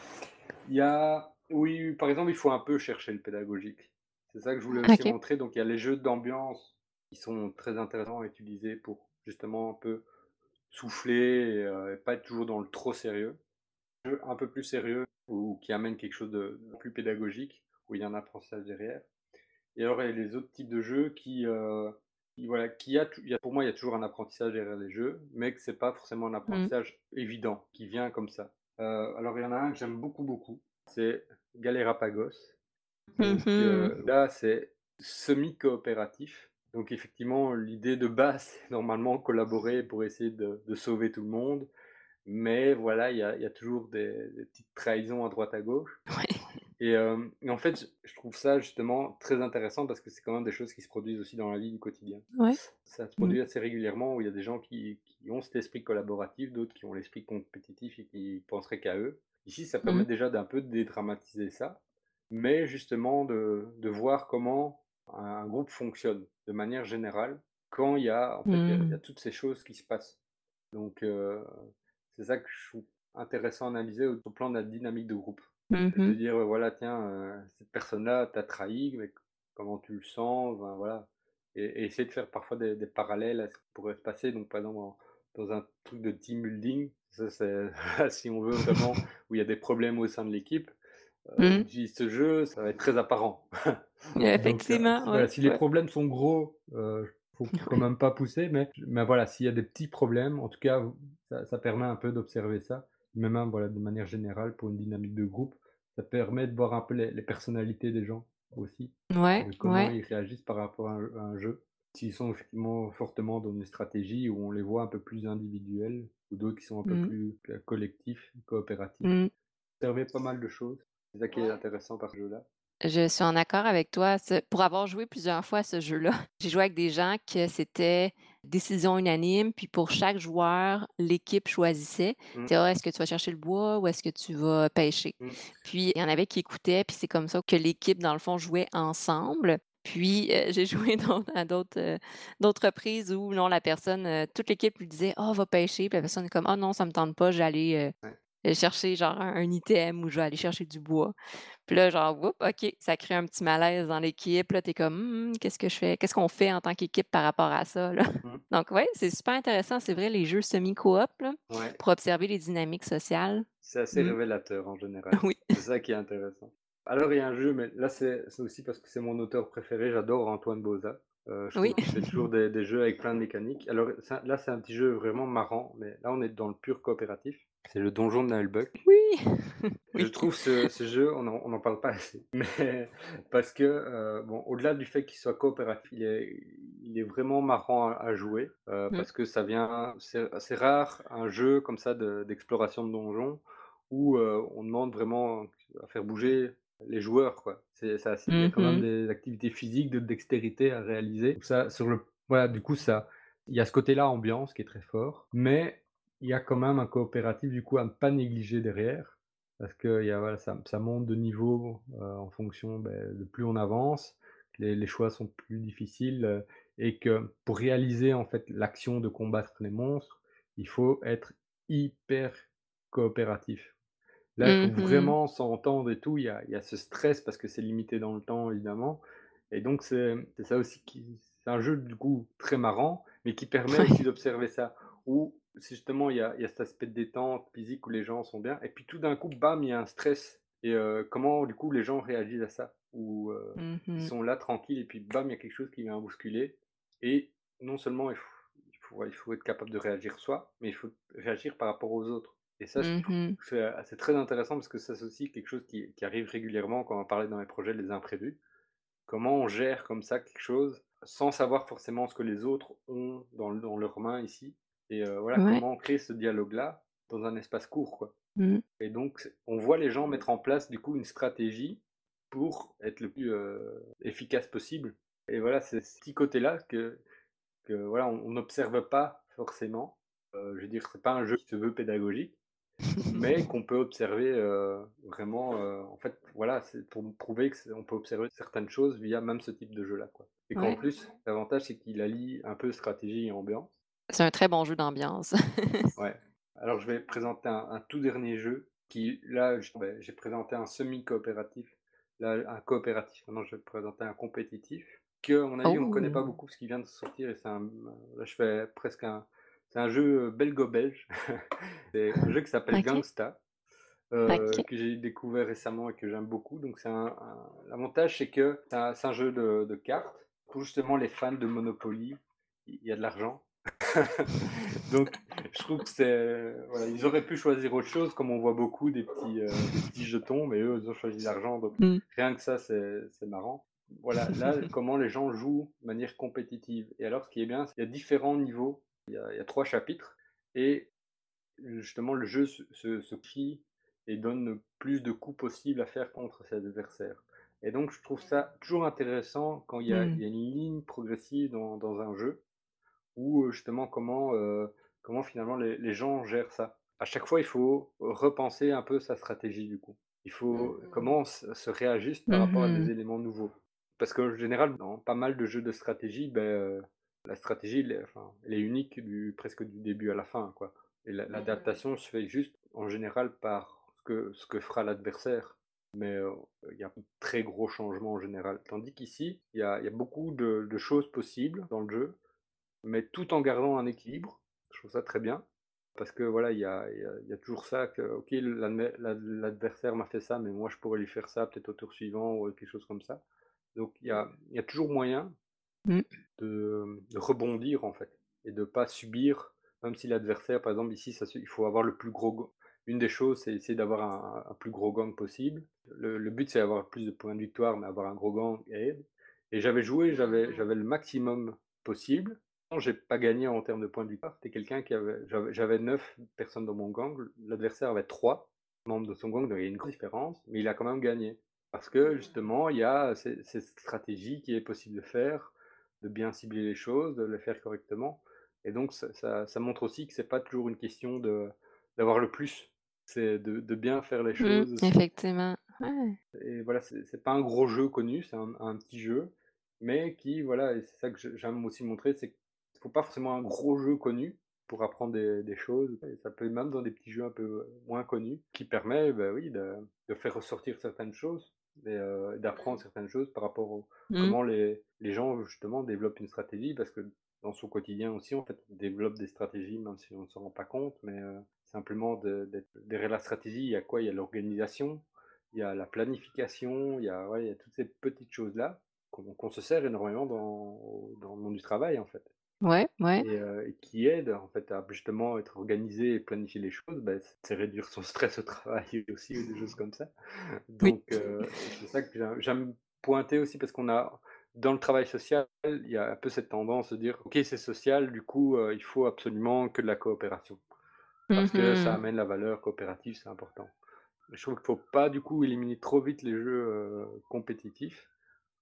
il y a oui, par exemple, il faut un peu chercher le pédagogique. C'est ça que je voulais aussi montrer. Donc il y a les jeux d'ambiance qui sont très intéressants à utiliser pour justement un peu souffler et heu, et pas être toujours dans le trop sérieux. Jeux un peu plus sérieux ou qui amènent quelque chose de de plus pédagogique, où il y a un apprentissage derrière. Et alors il y a les autres types de jeux qui, qui voilà, qui a tou il y a pour moi, il y a toujours un apprentissage derrière les jeux, mais que c'est pas forcément un Mmh. apprentissage évident, qui vient comme ça. Heu, alors il y en a un que j'aime beaucoup, beaucoup, c'est Galérapagos. Mmh Donc mh. heu, là, c'est semi-coopératif. Donc effectivement, l'idée de base, c'est normalement collaborer pour essayer de de sauver tout le monde. Mais voilà, il y a il y a toujours des des petites trahisons à droite à gauche. Ouais. Et en fait, je trouve ça justement très intéressant parce que c'est quand même des choses qui se produisent aussi dans la vie du quotidien. Ouais. Ça se Mmh. produit assez régulièrement où il y a des gens qui qui ont cet esprit collaboratif, d'autres qui ont l'esprit compétitif et qui penseraient qu'à eux. Ici, ça permet Mmh. déjà d'un peu dédramatiser ça, mais justement de de voir comment un groupe fonctionne de manière générale quand il y a en fait, il y a il y a Mmh. toutes ces choses qui se passent. Donc heu, c'est ça que je trouve intéressant à analyser au plan de la dynamique de groupe. Mmh De dire, voilà, tiens, heu, cette personne-là t'a trahi, mais comment tu le sens? Voilà et et essayer de faire parfois des des parallèles à ce qui pourrait se passer. Donc, par exemple, dans dans un truc de team building, ça c'est si on veut vraiment où il y a des problèmes au sein de l'équipe, heu, on Mmh. utilise ce jeu, ça va être très apparent. Donc, heu, Effectivement, si ouais, voilà, si les problèmes sont gros, heu, faut quand même pas pousser, mais mais voilà, s'il y a des petits problèmes, en tout cas, ça ça permet un peu d'observer ça. Même, hein, voilà, de manière générale pour une dynamique de groupe, ça permet de voir un peu les les personnalités des gens aussi, Ouais, comment ouais. ils réagissent par rapport à un à un jeu. S'ils sont effectivement fortement dans une stratégie où on les voit un peu plus individuels ou d'autres qui sont un peu Mmh. plus co collectifs, coopératifs. Mmh. Observer pas mal de choses. C'est ça qui est intéressant par ce jeu-là. Je suis en accord avec toi. Pour avoir joué plusieurs fois à ce jeu-là, j'ai joué avec des gens que c'était décision unanime, puis pour chaque joueur, l'équipe choisissait. Mmh, «Ah, est-ce que tu vas chercher le bois ou est-ce que tu vas pêcher?» mmh, puis il y en avait qui écoutaient, puis c'est comme ça que l'équipe, dans le fond, jouait ensemble. Puis, heu, j'ai joué dans à d'autres, heu, d'autres reprises où non, la personne, heu, toute l'équipe lui disait: «Ah, va pêcher», puis la personne est comme: «Ah non, ça me tente pas, ouais. Heu, chercher genre un item ou je vais aller chercher du bois». Puis là, genre, OK, ça crée un petit malaise dans l'équipe. Là, tu es comme: «Mmh mh, qu'est-ce que je fais? Qu'est-ce qu'on fait en tant qu'équipe par rapport à ça, là?» Mmh, Donc ouais, c'est super intéressant, c'est vrai, les jeux semi-coop, là, ouais. pour observer les dynamiques sociales. C'est assez Mmh. révélateur en général. Oui. C'est ça qui est intéressant. Alors il y a un jeu, mais là c'est c'est aussi parce que c'est mon auteur préféré, j'adore Antoine Bauza. Heu, je Oui. fait toujours des des jeux avec plein de mécaniques. Alors ça là c'est un petit jeu vraiment marrant, mais là on est dans le pur coopératif. C'est le Donjon de Nullbuck. Oui. Je trouve ce ce jeu, on en on en parle pas assez, mais parce que, heu, bon, au-delà du fait qu'il soit coopératif, il est il est vraiment marrant à à jouer, heu, Mmh. parce que ça vient c'est rare un jeu comme ça de d'exploration de donjons où, heu, on demande vraiment à faire bouger les joueurs, quoi. C'est c'est assez il y a Mmh quand même mh. des activités physiques, de dextérité à réaliser. Ça sur le voilà, du coup, ça il y a ce côté-là ambiance qui est très fort, mais il y a quand même un coopératif, du coup, à ne pas négliger derrière. Parce que il y a voilà, ça ça monte de niveau, heu, en fonction, beh, de plus on avance, les les choix sont plus difficiles, heu et que pour réaliser, en fait, l'action de combattre les monstres, il faut être hyper coopératif. Là, il faut mh. vraiment s'entendre et tout. Il y a il y a ce stress parce que c'est limité dans le temps, évidemment et donc c'est ça aussi qui c'est un jeu, du coup, très marrant, mais qui permet aussi d'observer ça. Où c'est justement, il y a il y a cet aspect de détente physique où les gens sont bien et puis tout d'un coup, bam, il y a un stress et heu, comment, du coup, les gens réagissent à ça? Ou heu, Mmh ils sont là tranquilles et puis bam, il y a quelque chose qui vient bousculer et non seulement il faut il faut il faut être capable de réagir soi, mais il faut réagir par rapport aux autres et ça, Mmh que c'est, très intéressant parce que ça, c'est aussi quelque chose qui qui arrive régulièrement quand on parlait dans les projets des imprévus. Comment on gère comme ça quelque chose? sans savoir forcément ce que les autres ont dans dans leurs mains ici et heu, voilà, Ouais. comment créer ce dialogue-là dans un espace court, quoi Mmh. et donc on voit les gens mettre en place, du coup, une stratégie pour être le plus, heu, efficace possible et voilà, c'est ce petit côté-là que que voilà, on n'observe pas forcément. Heu, je veux dire, c'est pas un jeu qui se veut pédagogique, mais qu'on peut observer, vraiment, en fait, voilà, c'est pour prouver que c'est on peut observer certaines choses via même ce type de jeu-là, quoi et qu'en Ouais. plus, l'avantage, c'est qu'il allie un peu stratégie et ambiance. C'est un très bon jeu d'ambiance. Ouais. Alors je vais présenter un un tout dernier jeu qui là, ouais, j'ai présenté un semi-coopératif, là, un coopératif. Maintenant, je vais te présenter un compétitif que, à mon avis, on connaît pas Oh! beaucoup parce qu'il vient de sortir et c'est un, là, je fais presque un c'est un jeu, heu, belgo-belge. C'est un jeu qui s'appelle. Gangsta, OK. que j'ai découvert récemment et que j'aime beaucoup. Donc c'est un un l'avantage, c'est que c'est un c'est un jeu de de cartes pour justement les fans de Monopoly. Il y a de l'argent. Donc je trouve que c'est voilà, ils auraient pu choisir autre chose, comme on voit beaucoup des petits, des petits jetons, mais eux, ils ont choisi l'argent, donc Mmh. rien que ça, c'est c'est marrant. Voilà, là, comment les gens jouent de manière compétitive et alors ce qui est bien, c'est qu'il y a différents niveaux. Il y a il y a 3 chapitres et justement le jeu se se se crie et donne le plus de coups possibles à faire contre ses adversaires et donc je trouve ça toujours intéressant quand il y a il Mmh. y a une ligne progressive dans dans un jeu ou, justement comment, comment finalement les les gens gèrent ça? À chaque fois, il faut repenser un peu sa stratégie du coup. Il faut comment on se réajuste par Mmh rapport à des mh. éléments nouveaux? Parce qu'en général, dans pas mal de jeux de stratégie, heu, la stratégie, elle est enfin, elle est unique du presque du début à la fin, quoi et l'a l'adaptation se fait juste en général par ce que ce que fera l'adversaire, mais il y a très gros changements en général. Tandis qu'ici, il y a il y a beaucoup de de choses possibles dans le jeu, mais tout en gardant un équilibre. Je trouve ça très bien parce que voilà, il y a y a y a toujours ça que, OK, l'adversaire m'a fait ça, mais moi je pourrais lui faire ça peut-être au tour suivant ou quelque chose comme ça. Donc il y a y a toujours moyen Mmh. de de rebondir en fait et de pas subir, même si l'adversaire, par exemple, ici, ça il faut avoir le plus gros gang une des choses, c'est essayer d'avoir un un plus gros gang possible. Le le but, c'est d'avoir plus de points de victoire, mais avoir un gros gang aide et j'avais joué, j'avais le maximum possible. J'ai pas gagné en termes de points de victoire. C'était quelqu'un qui avait j'avais j'avais 9 personnes dans mon gang, l'adversaire avait 3 membres de son gang, donc il y a une grosse différence, mais il a quand même gagné. Parce que justement, il y a cette stratégie qui est possible de faire, de bien cibler les choses, de les faire correctement. Et donc ça ça ça montre aussi que c'est pas toujours une question de d'avoir le plus, c'est de de bien faire les Mmh, choses aussi. Effectivement, ouais. et voilà, c'est pas un gros jeu connu, c'est un un petit jeu, mais qui voilà et c'est ça que j'aime aussi montrer, c'est qu'il faut pas forcément un gros jeu connu pour apprendre des des choses et ça peut même dans des petits jeux un peu moins connus qui permet, bah, oui, de de faire ressortir certaines choses et heu, d'apprendre certaines choses par rapport au Mmh. comment les les gens justement développent une stratégie parce que dans son quotidien aussi, en fait, on développe des stratégies même si on ne s'en rend pas compte, mais heu, simplement de derrière la stratégie, il y a quoi? Il y a l'organisation, il y a la planification, il y a ouais, il y a toutes ces petites choses-là qu'on qu'on se sert énormément dans dans le monde du travail, en fait Ouais, ouais. et qui aident, en fait, à justement être organisé et planifier les choses, bah, c'est réduire son stress au travail aussi ou des choses comme ça. Oui. Donc c'est ça que j'aime j'aime pointer aussi parce qu'on a dans le travail social, il y a un peu cette tendance de dire: «OK, c'est social, du coup, il faut absolument que de la coopération». Mmh Parce que ça mh. amène la valeur coopérative, c'est important. Je trouve qu'il faut pas du coup éliminer trop vite les jeux, compétitifs,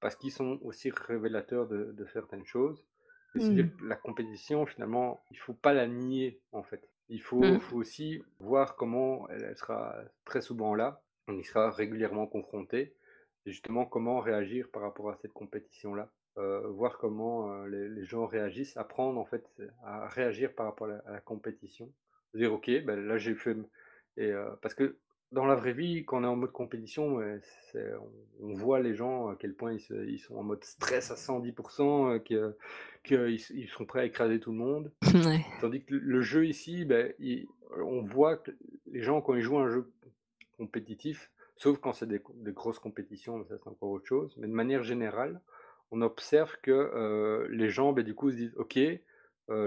parce qu'ils sont aussi révélateurs de de certaines choses Mmh. la compétition finalement, il faut pas la nier en fait. Il faut Mmh. faut aussi voir comment elle sera très souvent là, on y sera régulièrement confronté et justement comment réagir par rapport à cette compétition-là? Heu, voir comment, heu, les les gens réagissent, apprendre en fait à réagir par rapport à la à la compétition. Dire: «OK, bah, là j'ai fait m» et heu, parce que dans la vraie vie, quand on est en mode compétition, on voit les gens à quel point ils se ils sont en mode stress à 110 heu, que qu'ils sont prêts à écraser tout le monde. Tandis que le jeu ici, il on voit que les gens quand ils jouent à un jeu compétitif, sauf quand c'est des grosses compétitions, ça c'est encore autre chose, mais de manière générale, on observe que, heu, les gens, beh, du coup, se disent: «OK, heu,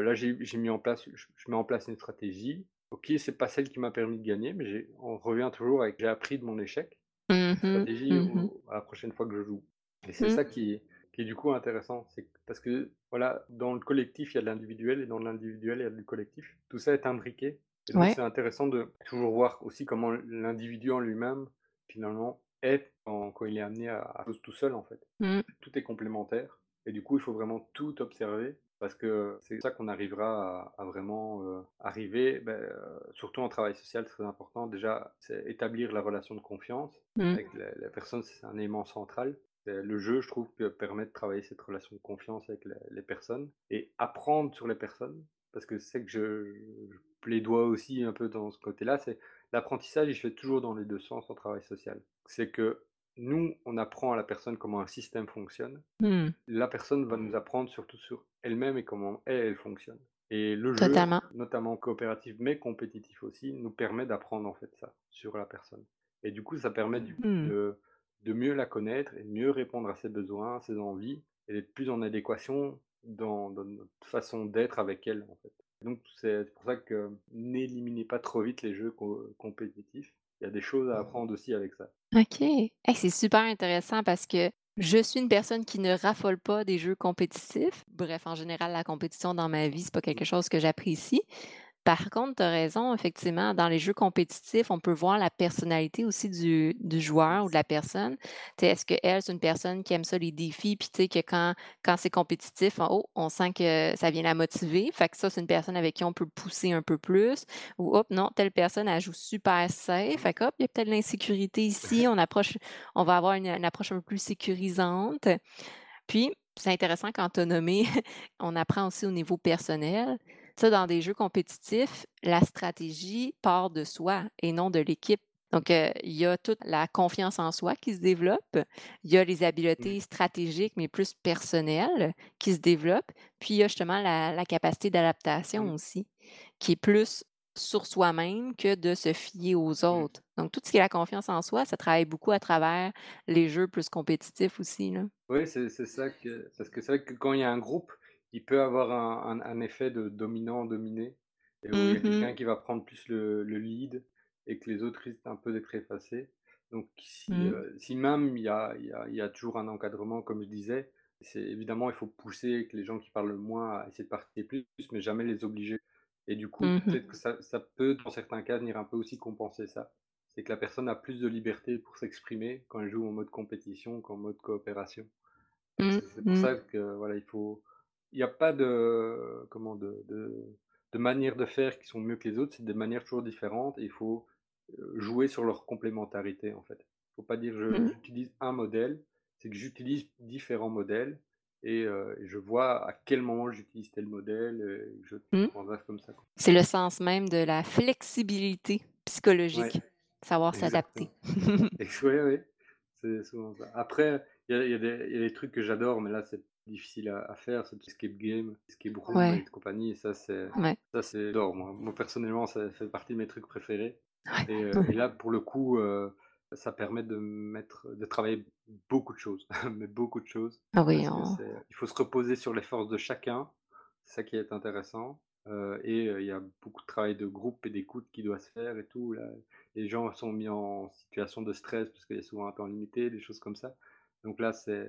là j'ai j'ai mis en place je je mets en place une stratégie. OK, c'est pas celle qui m'a permis de gagner, mais j'ai» on revient toujours avec: «J'ai appris de mon échec, Mmh mh. stratégie Mmh au à la prochaine fois que je joue» et c'est Mmh. ça qui est qui est du coup intéressant. C'est parce que, voilà, dans le collectif, il y a de l'individuel et dans l'individuel, il y a du collectif. Tout ça est imbriqué et donc Ouais. c'est intéressant de toujours voir aussi comment l'individu en lui-même, finalement, est quand quand il est amené à à tout seul, en fait. Tout est complémentaire et du coup, il faut vraiment tout observer parce que c'est ça qu'on arrivera à à vraiment, heu, arriver, beh, heu, surtout en travail social, très important, déjà, c'est établir la relation de confiance Mmh. avec la la personne, c'est un élément central. Heu, le jeu, je trouve permet de travailler cette relation de confiance avec les les personnes et apprendre sur les personnes parce que c'est que je je plaidoie aussi un peu dans ce côté-là, c'est l'apprentissage, il se fait toujours dans les 2 sens en travail social. C'est que nous, on apprend à la personne comment un système fonctionne. Mmh. La personne va nous apprendre surtout sur elle-même et comment elle, elle fonctionne et le jeu, notamment coopératif, mais compétitif aussi, nous permet d'apprendre, en fait, ça, sur la personne et du coup, ça permet du Mmh. de de mieux la connaître et de mieux répondre à ses besoins, ses envies et d'être plus en adéquation dans dans notre façon d'être avec elle, en fait. Donc c'est pour ça que n'éliminez pas trop vite les jeux co compétitifs. Il y a des choses à apprendre aussi avec ça. OK. Hey, c'est super intéressant parce que je suis une personne qui ne raffole pas des jeux compétitifs. Bref, en général, la compétition dans ma vie, c'est pas quelque chose que j'apprécie. Par contre, tu as raison, effectivement, dans les jeux compétitifs, on peut voir la personnalité aussi du joueur ou de la personne. Est-ce qu'elle, c'est une personne qui aime ça les défis, puis que quand quand c'est compétitif, on sent que ça vient la motiver. Fait que ça, c'est une personne avec qui on peut pousser un peu plus ou hop, non, telle personne, elle joue super safe. Fait que hop, il y a peut-être l'insécurité ici, on approche va avoir une une approche un peu plus sécurisante. Puis, c'est intéressant quand tu as nommé, on apprend aussi au niveau personnel. Ça, dans des jeux compétitifs, la stratégie part de soi et non de l'équipe. Donc, heu, il y a toute la confiance en soi qui se développe. Il y a les Mmh. habiletés stratégiques, mais plus personnelles, qui se développent. Puis, il y a justement la la capacité d'adaptation Mmh. aussi, qui est plus sur soi-même que de se fier aux Mmh. autres. Donc, tout ce qui est la confiance en soi, ça travaille beaucoup à travers les jeux plus compétitifs aussi, là. Oui, c'est c'est ça que parce que c'est vrai que quand il y a un groupe, il peut avoir un un un effet de dominant-dominé et où il y a Mmh mh. quelqu'un qui va prendre plus le le lead et que les autres risquent un peu d'être effacés. Donc si, Mmh. si même il y a il y a il y a toujours un encadrement comme je disais, c'est évidemment il faut pousser que les gens qui parlent le moins à essayer de participer plus, mais jamais les obliger et du coup, Mmh mh. peut-être que ça ça peut, dans certains cas, venir un peu aussi compenser ça. C'est que la personne a plus de liberté pour s'exprimer quand elle joue en mode compétition qu'en mode coopération. Mmh c'est pour ça que, voilà, il faut il y a pas de comment de de de manières de faire qui sont mieux que les autres, c'est des manières toujours différentes et il faut, jouer sur leur complémentarité, en fait. Il Faut pas dire: «Je Mmh. j'utilise un modèle», c'est que j'utilise différents modèles et et je vois à quel moment j'utilise tel modèle, heu, je Mmh. comme ça. C'est le sens même de la flexibilité Ouais, psychologique, savoir s'adapter. Et oui, oui, c'est souvent ça. Après, y y il y a des trucs que j'adore, mais là, c'est difficile à à faire, c'est tout escape game, escape room Ouais, et compagnie et ça, c'est ouais, ça, c'est j'adore moi. Moi, personnellement, ça fait partie de mes trucs préférés. Ouais, et là, pour le coup, heu, ça permet de mettre de travailler beaucoup de choses, mais beaucoup de choses. Ah oui, on c'est il faut se reposer sur les forces de chacun, c'est ça qui est intéressant, heu et il y a beaucoup de travail de groupe et d'écoute qui doit se faire et tout. Là. Les gens sont mis en situation de stress parce qu'il y a souvent un temps limité, des choses comme ça. Donc là, c'est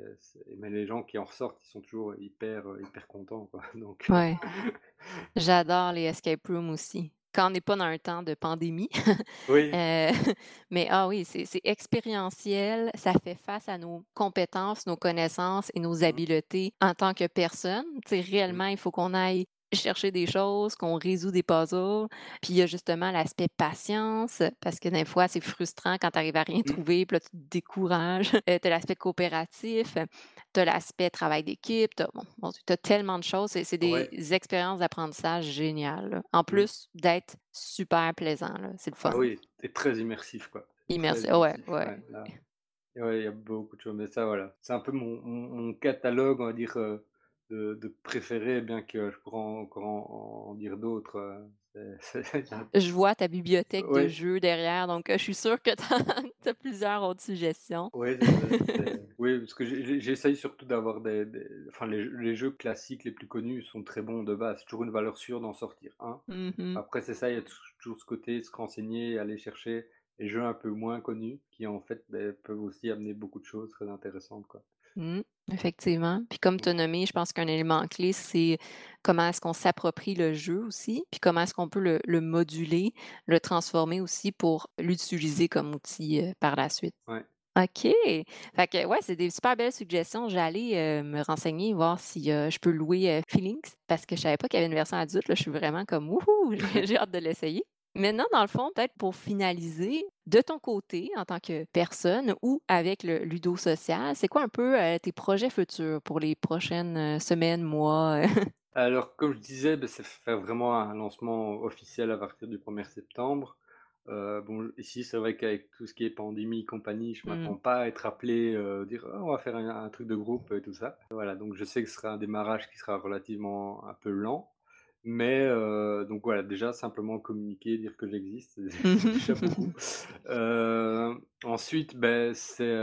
mais les gens qui en ressortent, ils sont toujours hyper, heu, hyper contents, quoi. Donc ouais, j'adore les escape rooms aussi. Quand on n'est pas dans un temps de pandémie, oui, heu, mais ah oui, c'est expérientiel, ça fait face à nos compétences, nos connaissances et nos mmh, habiletés en tant que personne. Tu sais, mmh, réellement, il faut qu'on aille chercher des choses, qu'on résout des puzzles. Puis il y a justement l'aspect patience, parce que des fois, c'est frustrant quand tu arrives à rien mmh, trouver, puis là, tu te décourages. Heu, tu as l'aspect coopératif, tu as l'aspect travail d'équipe, tu as bon, as tellement de choses. C'est des ouais, expériences d'apprentissage géniales, là. En mmh. plus d'être super plaisant, c'est le fun. Ah oui, c'est très immersif, quoi. C'est très Immersi ouais, immersif, ouais. ouais, il y a beaucoup de choses, mais ça, voilà, c'est un peu mon mon mon catalogue, on va dire, heu, de de préférés, bien que je pourrais encore en en dire d'autres, a Je vois ta bibliothèque de jeux derrière, donc, je suis sûre que tu as plusieurs autres suggestions. C'est oui, parce que j'essaye surtout d'avoir des des enfin, les jeux les jeux classiques les plus connus sont très bons de base. C'est toujours une valeur sûre d'en sortir un. Mmh mh. Après, c'est ça, il y a tou toujours ce côté se renseigner, aller chercher les jeux un peu moins connus qui, en fait, beh, peuvent aussi amener beaucoup de choses très intéressantes, quoi. Mmh, effectivement. Puis comme tu as nommé, je pense qu'un élément clé, c'est comment est-ce qu'on s'approprie le jeu aussi, puis comment est-ce qu'on peut le le moduler, le transformer aussi pour l'utiliser comme outil, heu, par la suite. Ouais. OK. Fait que ouais, c'est des super belles suggestions. J'allais aller, me renseigner, voir si, heu, je peux louer, Feelings parce que je savais pas qu'il y avait une version adulte, là. Je suis vraiment comme: «Wouhou!» j'ai hâte de l'essayer. Maintenant, dans le fond, peut-être pour finaliser, de ton côté, en tant que personne ou avec le Ludo social, c'est quoi un peu, heu, tes projets futurs pour les prochaines, heu, semaines, mois? Alors comme je disais, beh, c'est faire vraiment un lancement officiel à partir du 1er septembre. Heu, bon, ici, c'est vrai qu'avec tout ce qui est pandémie compagnie, je Mmh. m'attends pas à être appelé, heu, dire: «Oh, on va faire un un truc de groupe» et tout ça. Voilà, donc je sais que ce sera un démarrage qui sera relativement un peu lent, mais heu, donc voilà, déjà simplement communiquer, dire que j'existe, c'est c'est déjà beaucoup. Heu, ensuite, beh, c'est,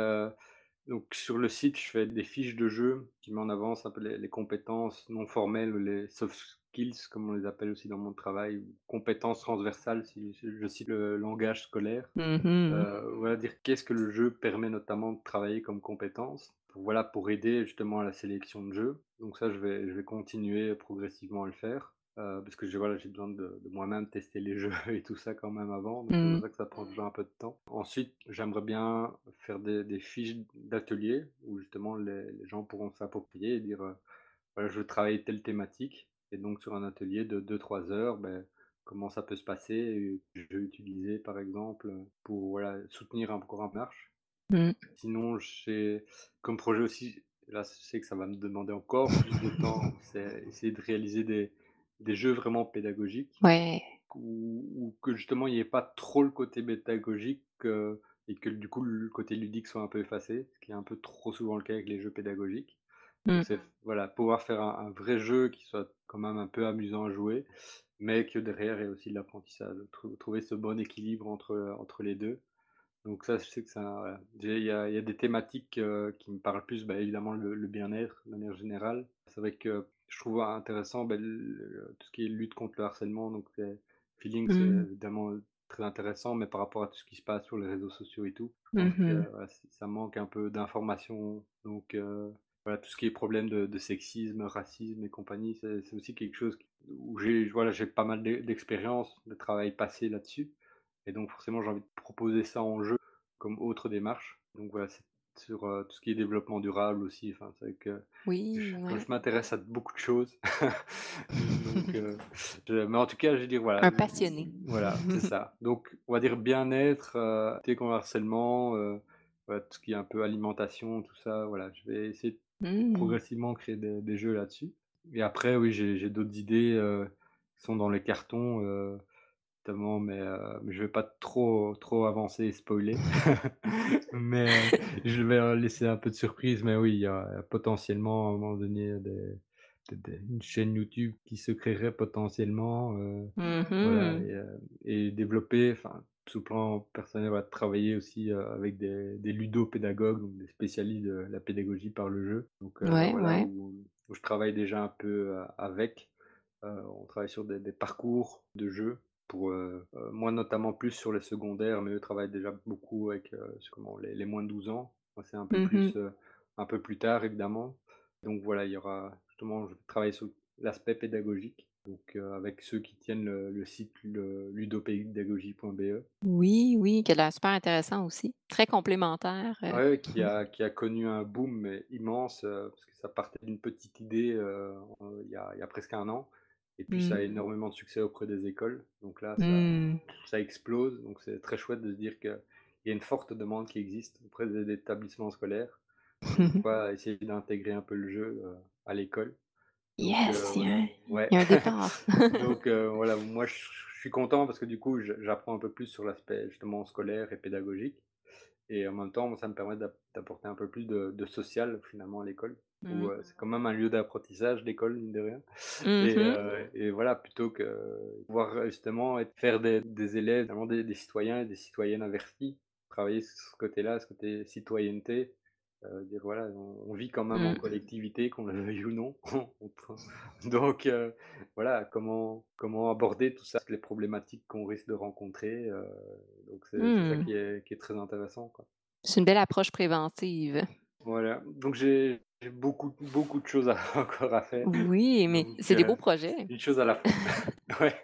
donc sur le site, je fais des fiches de jeu qui met en avance un peu les les compétences non formelles ou les soft skills comme on les appelle aussi dans mon travail ou compétences transversales si je cite le langage scolaire. Mmh voilà, dire qu'est-ce que le jeu permet notamment de travailler comme compétences pour voilà, pour aider justement à la sélection de jeux. Donc ça, je vais je vais continuer progressivement à le faire, heu, parce que j'ai voilà, besoin de de moi-même tester les jeux et tout ça quand même avant, donc c'est pour Mmh. ça que ça prend toujours un peu de temps. Ensuite, j'aimerais bien faire des des fiches d'ateliers où justement les les gens pourront s'approprier et dire, heu: «Voilà, je veux travailler telle thématique» et donc sur un atelier de deux trois heures, beh, comment ça peut se passer et je vais utiliser par exemple, pour voilà, soutenir encore un marche. Mmh. Sinon, j'ai comme projet aussi, là, je sais que ça va me demander encore plus de temps, c'est essayer de réaliser des des jeux vraiment pédagogiques Ouais. où où que justement il y ait pas trop le côté pédagogique, heu et que du coup le côté ludique soit un peu effacé, ce qui est un peu trop souvent le cas avec les jeux pédagogiques. Mmh. Donc c'est voilà, pouvoir faire un un vrai jeu qui soit quand même un peu amusant à jouer, mais que derrière il y ait aussi de l'apprentissage. Trou trouver ce bon équilibre entre, entre les 2. Donc ça, je sais que ça voilà, il y a il y a des thématiques, heu, qui me parlent plus, bah, évidemment le le bien-être de manière générale. C'est vrai que je trouve intéressant, le tout ce qui est lutte contre le harcèlement, donc c'est Feeling, c'est Mmh. évidemment très intéressant, mais par rapport à tout ce qui se passe sur les réseaux sociaux et tout, je Mmh que voilà, ça manque un peu d'informations. Donc heu, voilà, tout ce qui est problème de de sexisme, racisme et compagnie, c'est aussi quelque chose où j'ai voilà, j'ai pas mal d'e d'expérience, de travail passé là-dessus et donc forcément j'ai envie de proposer ça en jeu comme autre démarche. Donc voilà, c'est sur, tout ce qui est développement durable aussi, enfin, c'est vrai que je Oui, comme je m'intéresse à beaucoup de choses, donc je mais en tout cas, je veux dire, voilà, Un passionné. voilà, c'est ça. Donc on va dire bien-être, heu, voilà, tout ce qui est un peu alimentation, tout ça, voilà, je vais essayer de Mmh. progressivement créer des des jeux là-dessus et après oui, j'ai j'ai d'autres idées, qui sont dans les cartons, notamment mais heu, mais je vais pas trop trop avancer et spoiler. Mais je vais, laisser un peu de surprise, mais oui, il y a potentiellement à un moment donné des peut-être des une chaîne YouTube qui se créerait potentiellement, heu, Mmh voilà et heu et développer, enfin, le plan personnel, voilà, travailler aussi, heu, avec des des ludopédagogues, donc des spécialistes de la pédagogie par le jeu. Donc heu, Ouais, voilà, ouais. où où je travaille déjà un peu, heu, avec. On travaille sur des des parcours de jeux pour, heu heu, moi notamment plus sur les secondaires, mais eux travaillent déjà beaucoup avec, comment les les moins de 12 ans. Moi, c'est un peu Mmh mh. plus, un peu plus tard évidemment. Donc voilà, il y aura justement, je vais travailler sur l'aspect pédagogique, donc avec ceux qui tiennent le le site ludopédagogie.be. Oui, oui, qui l'air super intéressant aussi. Très complémentaire. Ouais, qui a qui a connu un boom, immense, parce que ça partait d'une petite idée, il y a il y a presque un an et puis ça Mmh. a énormément de succès auprès des écoles. Donc là, ça Mmh. ça explose, donc c'est très chouette de se dire qu'il y a une forte demande qui existe auprès des établissements scolaires, comme quoi essayer d'intégrer un peu le jeu, heu, à l'école. Donc Yes, voilà, un ouais. il y a un départ. Donc heu, voilà, moi je je suis content parce que du coup, j'apprends un peu plus sur l'aspect justement scolaire et pédagogique et en même temps, ça me permet d'ap d'apporter un peu plus de de social finalement à l'école, Mmh. heu, c'est quand même un lieu d'apprentissage, l'école, mine de rien Mmh et mh. heu et voilà, plutôt que pouvoir, heu, justement être faire des des élèves, des des citoyens et des citoyennes avertis, travailler sur ce côté-là, ce côté citoyenneté, dire voilà, on on vit quand même en Mmh. collectivité, qu'on le veuille ou non. Donc heu, voilà, comment comment aborder tout ça, les problématiques qu'on risque de rencontrer, heu, donc c'est ça Mmh. qui est qui est très intéressant. C'est une belle approche préventive. Voilà, donc j'ai beaucoup beaucoup de choses à encore à faire, Oui, mais c'est des beaux projets. une chose à la fois. Ouais,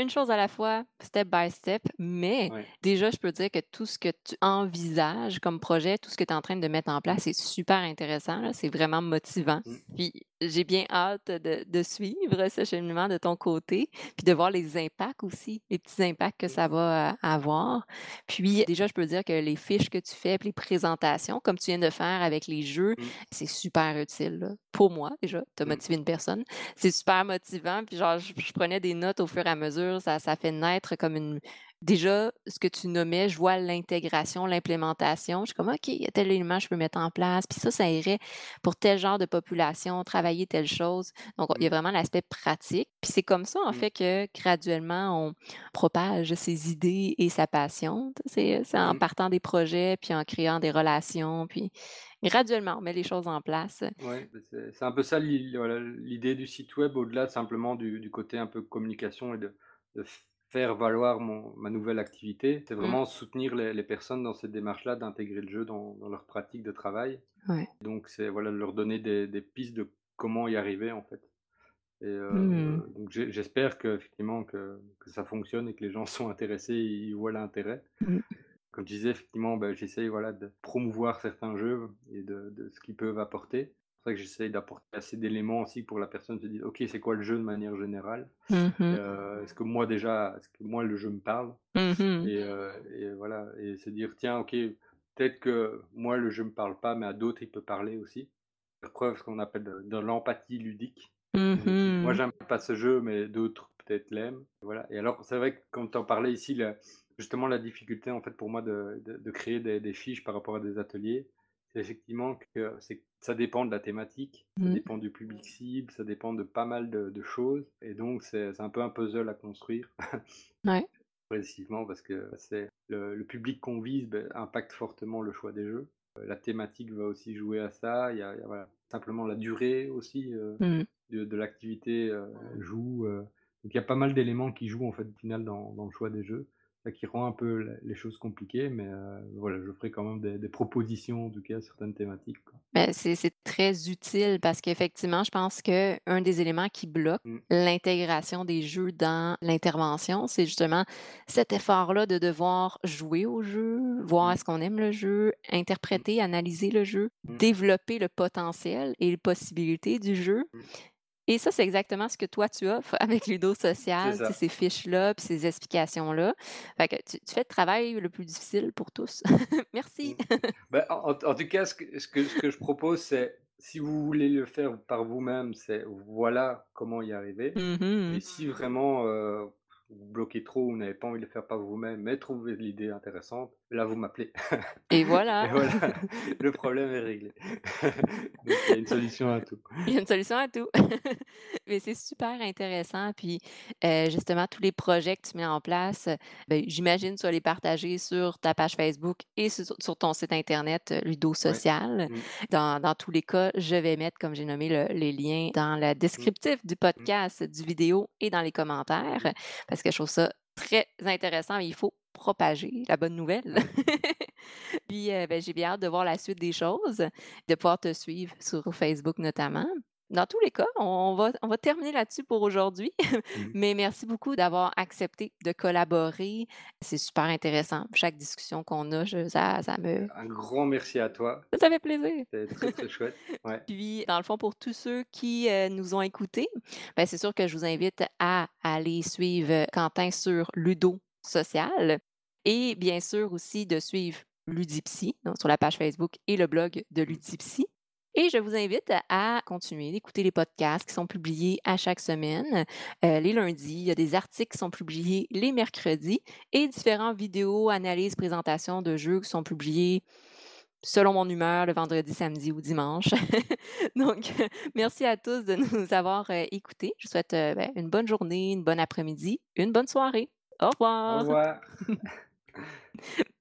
Une chose à la fois, step by step, mais ouais. déjà, je peux dire que tout ce que tu envisages comme projet, tout ce que tu es en train de mettre en place, c'est super intéressant, c'est vraiment motivant. mmh, Puis j'ai bien hâte de de suivre ce cheminement de ton côté, puis de voir les impacts aussi, les petits impacts que ça va, heu, avoir. Puis déjà, je peux dire que les fiches que tu fais, puis les présentations, comme tu viens de faire avec les jeux, mmh, c'est super utile, là. Pour moi, déjà, tu as mmh, motivé une personne. C'est super motivant, puis genre je je prenais des notes au fur et à mesure, ça ça fait naître comme une déjà ce que tu nommais, je vois l'intégration, l'implémentation. Je suis comme: «OK, il y a tel élément que je peux mettre en place, puis ça, ça irait pour tel genre de population, travailler telle chose». Donc il y a mmh, vraiment l'aspect pratique, puis c'est comme ça, en mmh, fait, que graduellement on propage ses idées et sa passion. C'est en mmh. partant des projets, puis en créant des relations, puis graduellement on met les choses en place. Ouais, bah, c'est un peu ça voilà, l'idée du site web au-delà simplement du du côté un peu communication et de de faire valoir mon ma nouvelle activité. C'est Mmh, vraiment soutenir les les personnes dans cette démarche-là, d'intégrer le jeu dans dans leur pratique de travail. ouais. Donc c'est voilà, leur donner des des pistes de comment y arriver, en fait et Mmh. donc j'e j'espère que que ça fonctionne et que les gens sont intéressés et ils voient l'intérêt. Mmh. Comme je disais, effectivement, bah, j'essaye, voilà, de promouvoir certains jeux et de de ce qu'ils peuvent apporter. Que j'essaye d'apporter assez d'éléments aussi pour la personne se dire: «OK, c'est quoi le jeu de manière générale? Mmh mh. Heu, est-ce que moi déjà est-ce que moi le jeu me parle?» Mmh mh. et voilà et se dire: «Tiens, OK, peut-être que moi le jeu me parle pas, mais à d'autres il peut parler aussi». Faire preuve ce qu'on appelle de de l'empathie ludique. Mmh «Moi j'aime pas ce jeu, mais d'autres peut-être l'aiment». Voilà et alors c'est vrai que quand tu en parlais ici, la justement la difficulté en fait pour moi de de de créer des des fiches par rapport à des ateliers, c'est effectivement que c'est ça dépend de la thématique, ça Mmh. dépend du public cible, ça dépend de pas mal de de choses et donc c'est un peu un puzzle à construire Ouais. progressivement parce que c'est le le public qu'on vise, beh, impacte fortement le choix des jeux. Heu, la thématique va aussi jouer à ça, il y a il y a voilà, simplement la durée aussi, heu, Mmh. de de l'activité, heu, joue, donc il y a pas mal d'éléments qui jouent en fait au final dans dans le choix des jeux. Ça qui rend un peu les choses compliquées mais heu, voilà, je ferai quand même des des propositions en tout cas à certaines thématiques, quoi. Ben, c'est c'est très utile parce qu'effectivement, je pense qu'un des éléments qui bloque Mmh, l'intégration des jeux dans l'intervention, c'est justement cet effort-là de devoir jouer au jeu, voir mmh, est-ce qu'on aime le jeu, mmh, interpréter, analyser le jeu, développer le potentiel et les possibilités du jeu. Et ça, c'est exactement ce que toi tu offres avec Ludo Social, ces fiches-là, puis ces explications-là. Fait que tu tu fais le travail le plus difficile pour tous. Merci. Bah, en en tout cas, ce que ce que ce que je propose, c'est si vous voulez le faire par vous-même, c'est voilà comment y arriver. Mmh Et si vraiment, heu, vous bloquez trop, vous n'avez pas envie de le faire par vous-même, mais trouvez l'idée intéressante, là vous m'appelez. Et Et voilà, le problème est réglé. Donc il y a une solution à tout. il y a une solution à tout. Mais c'est super intéressant, puis, heu, justement tous les projets que tu mets en place, heu, beh, j'imagine tu vas les partager sur ta page Facebook et sur sur ton site internet, heu, Ludo. Social. Mmh, Dans dans tous les cas, je vais mettre, comme j'ai nommé, le les liens dans le mmh, descriptif du mmh, podcast, du vidéo et dans les commentaires, mmh, parce que je trouve ça très intéressant. Il faut propager la bonne nouvelle. Puis, heu, beh, j'ai bien hâte de voir la suite des choses, de pouvoir te suivre sur Facebook notamment. Dans tous les cas, on va on va terminer là-dessus pour aujourd'hui, mais merci beaucoup d'avoir accepté de collaborer. C'est super intéressant. Chaque discussion qu'on a, je ça ça me Un grand merci à toi, ça fait plaisir. c'était très, très chouette. Ouais. Puis, dans le fond, pour tous ceux qui, heu, nous ont écoutés, ben, c'est sûr que je vous invite à aller suivre, Quentin sur Ludo Social et bien sûr aussi de suivre Ludipsy, sur la page Facebook et le blog de Ludipsy. Et je vous invite à continuer d'écouter les podcasts qui sont publiés à chaque semaine, heu, les lundis. Il y a des articles qui sont publiés les mercredis et différentes vidéos, analyses, présentations de jeux qui sont publiés selon mon humeur le vendredi, samedi ou dimanche. Donc, merci à tous de nous avoir, heu, écoutés. Je vous souhaite, heu, ben, une bonne journée, une bonne après-midi, une bonne soirée. Au au revoir. revoir.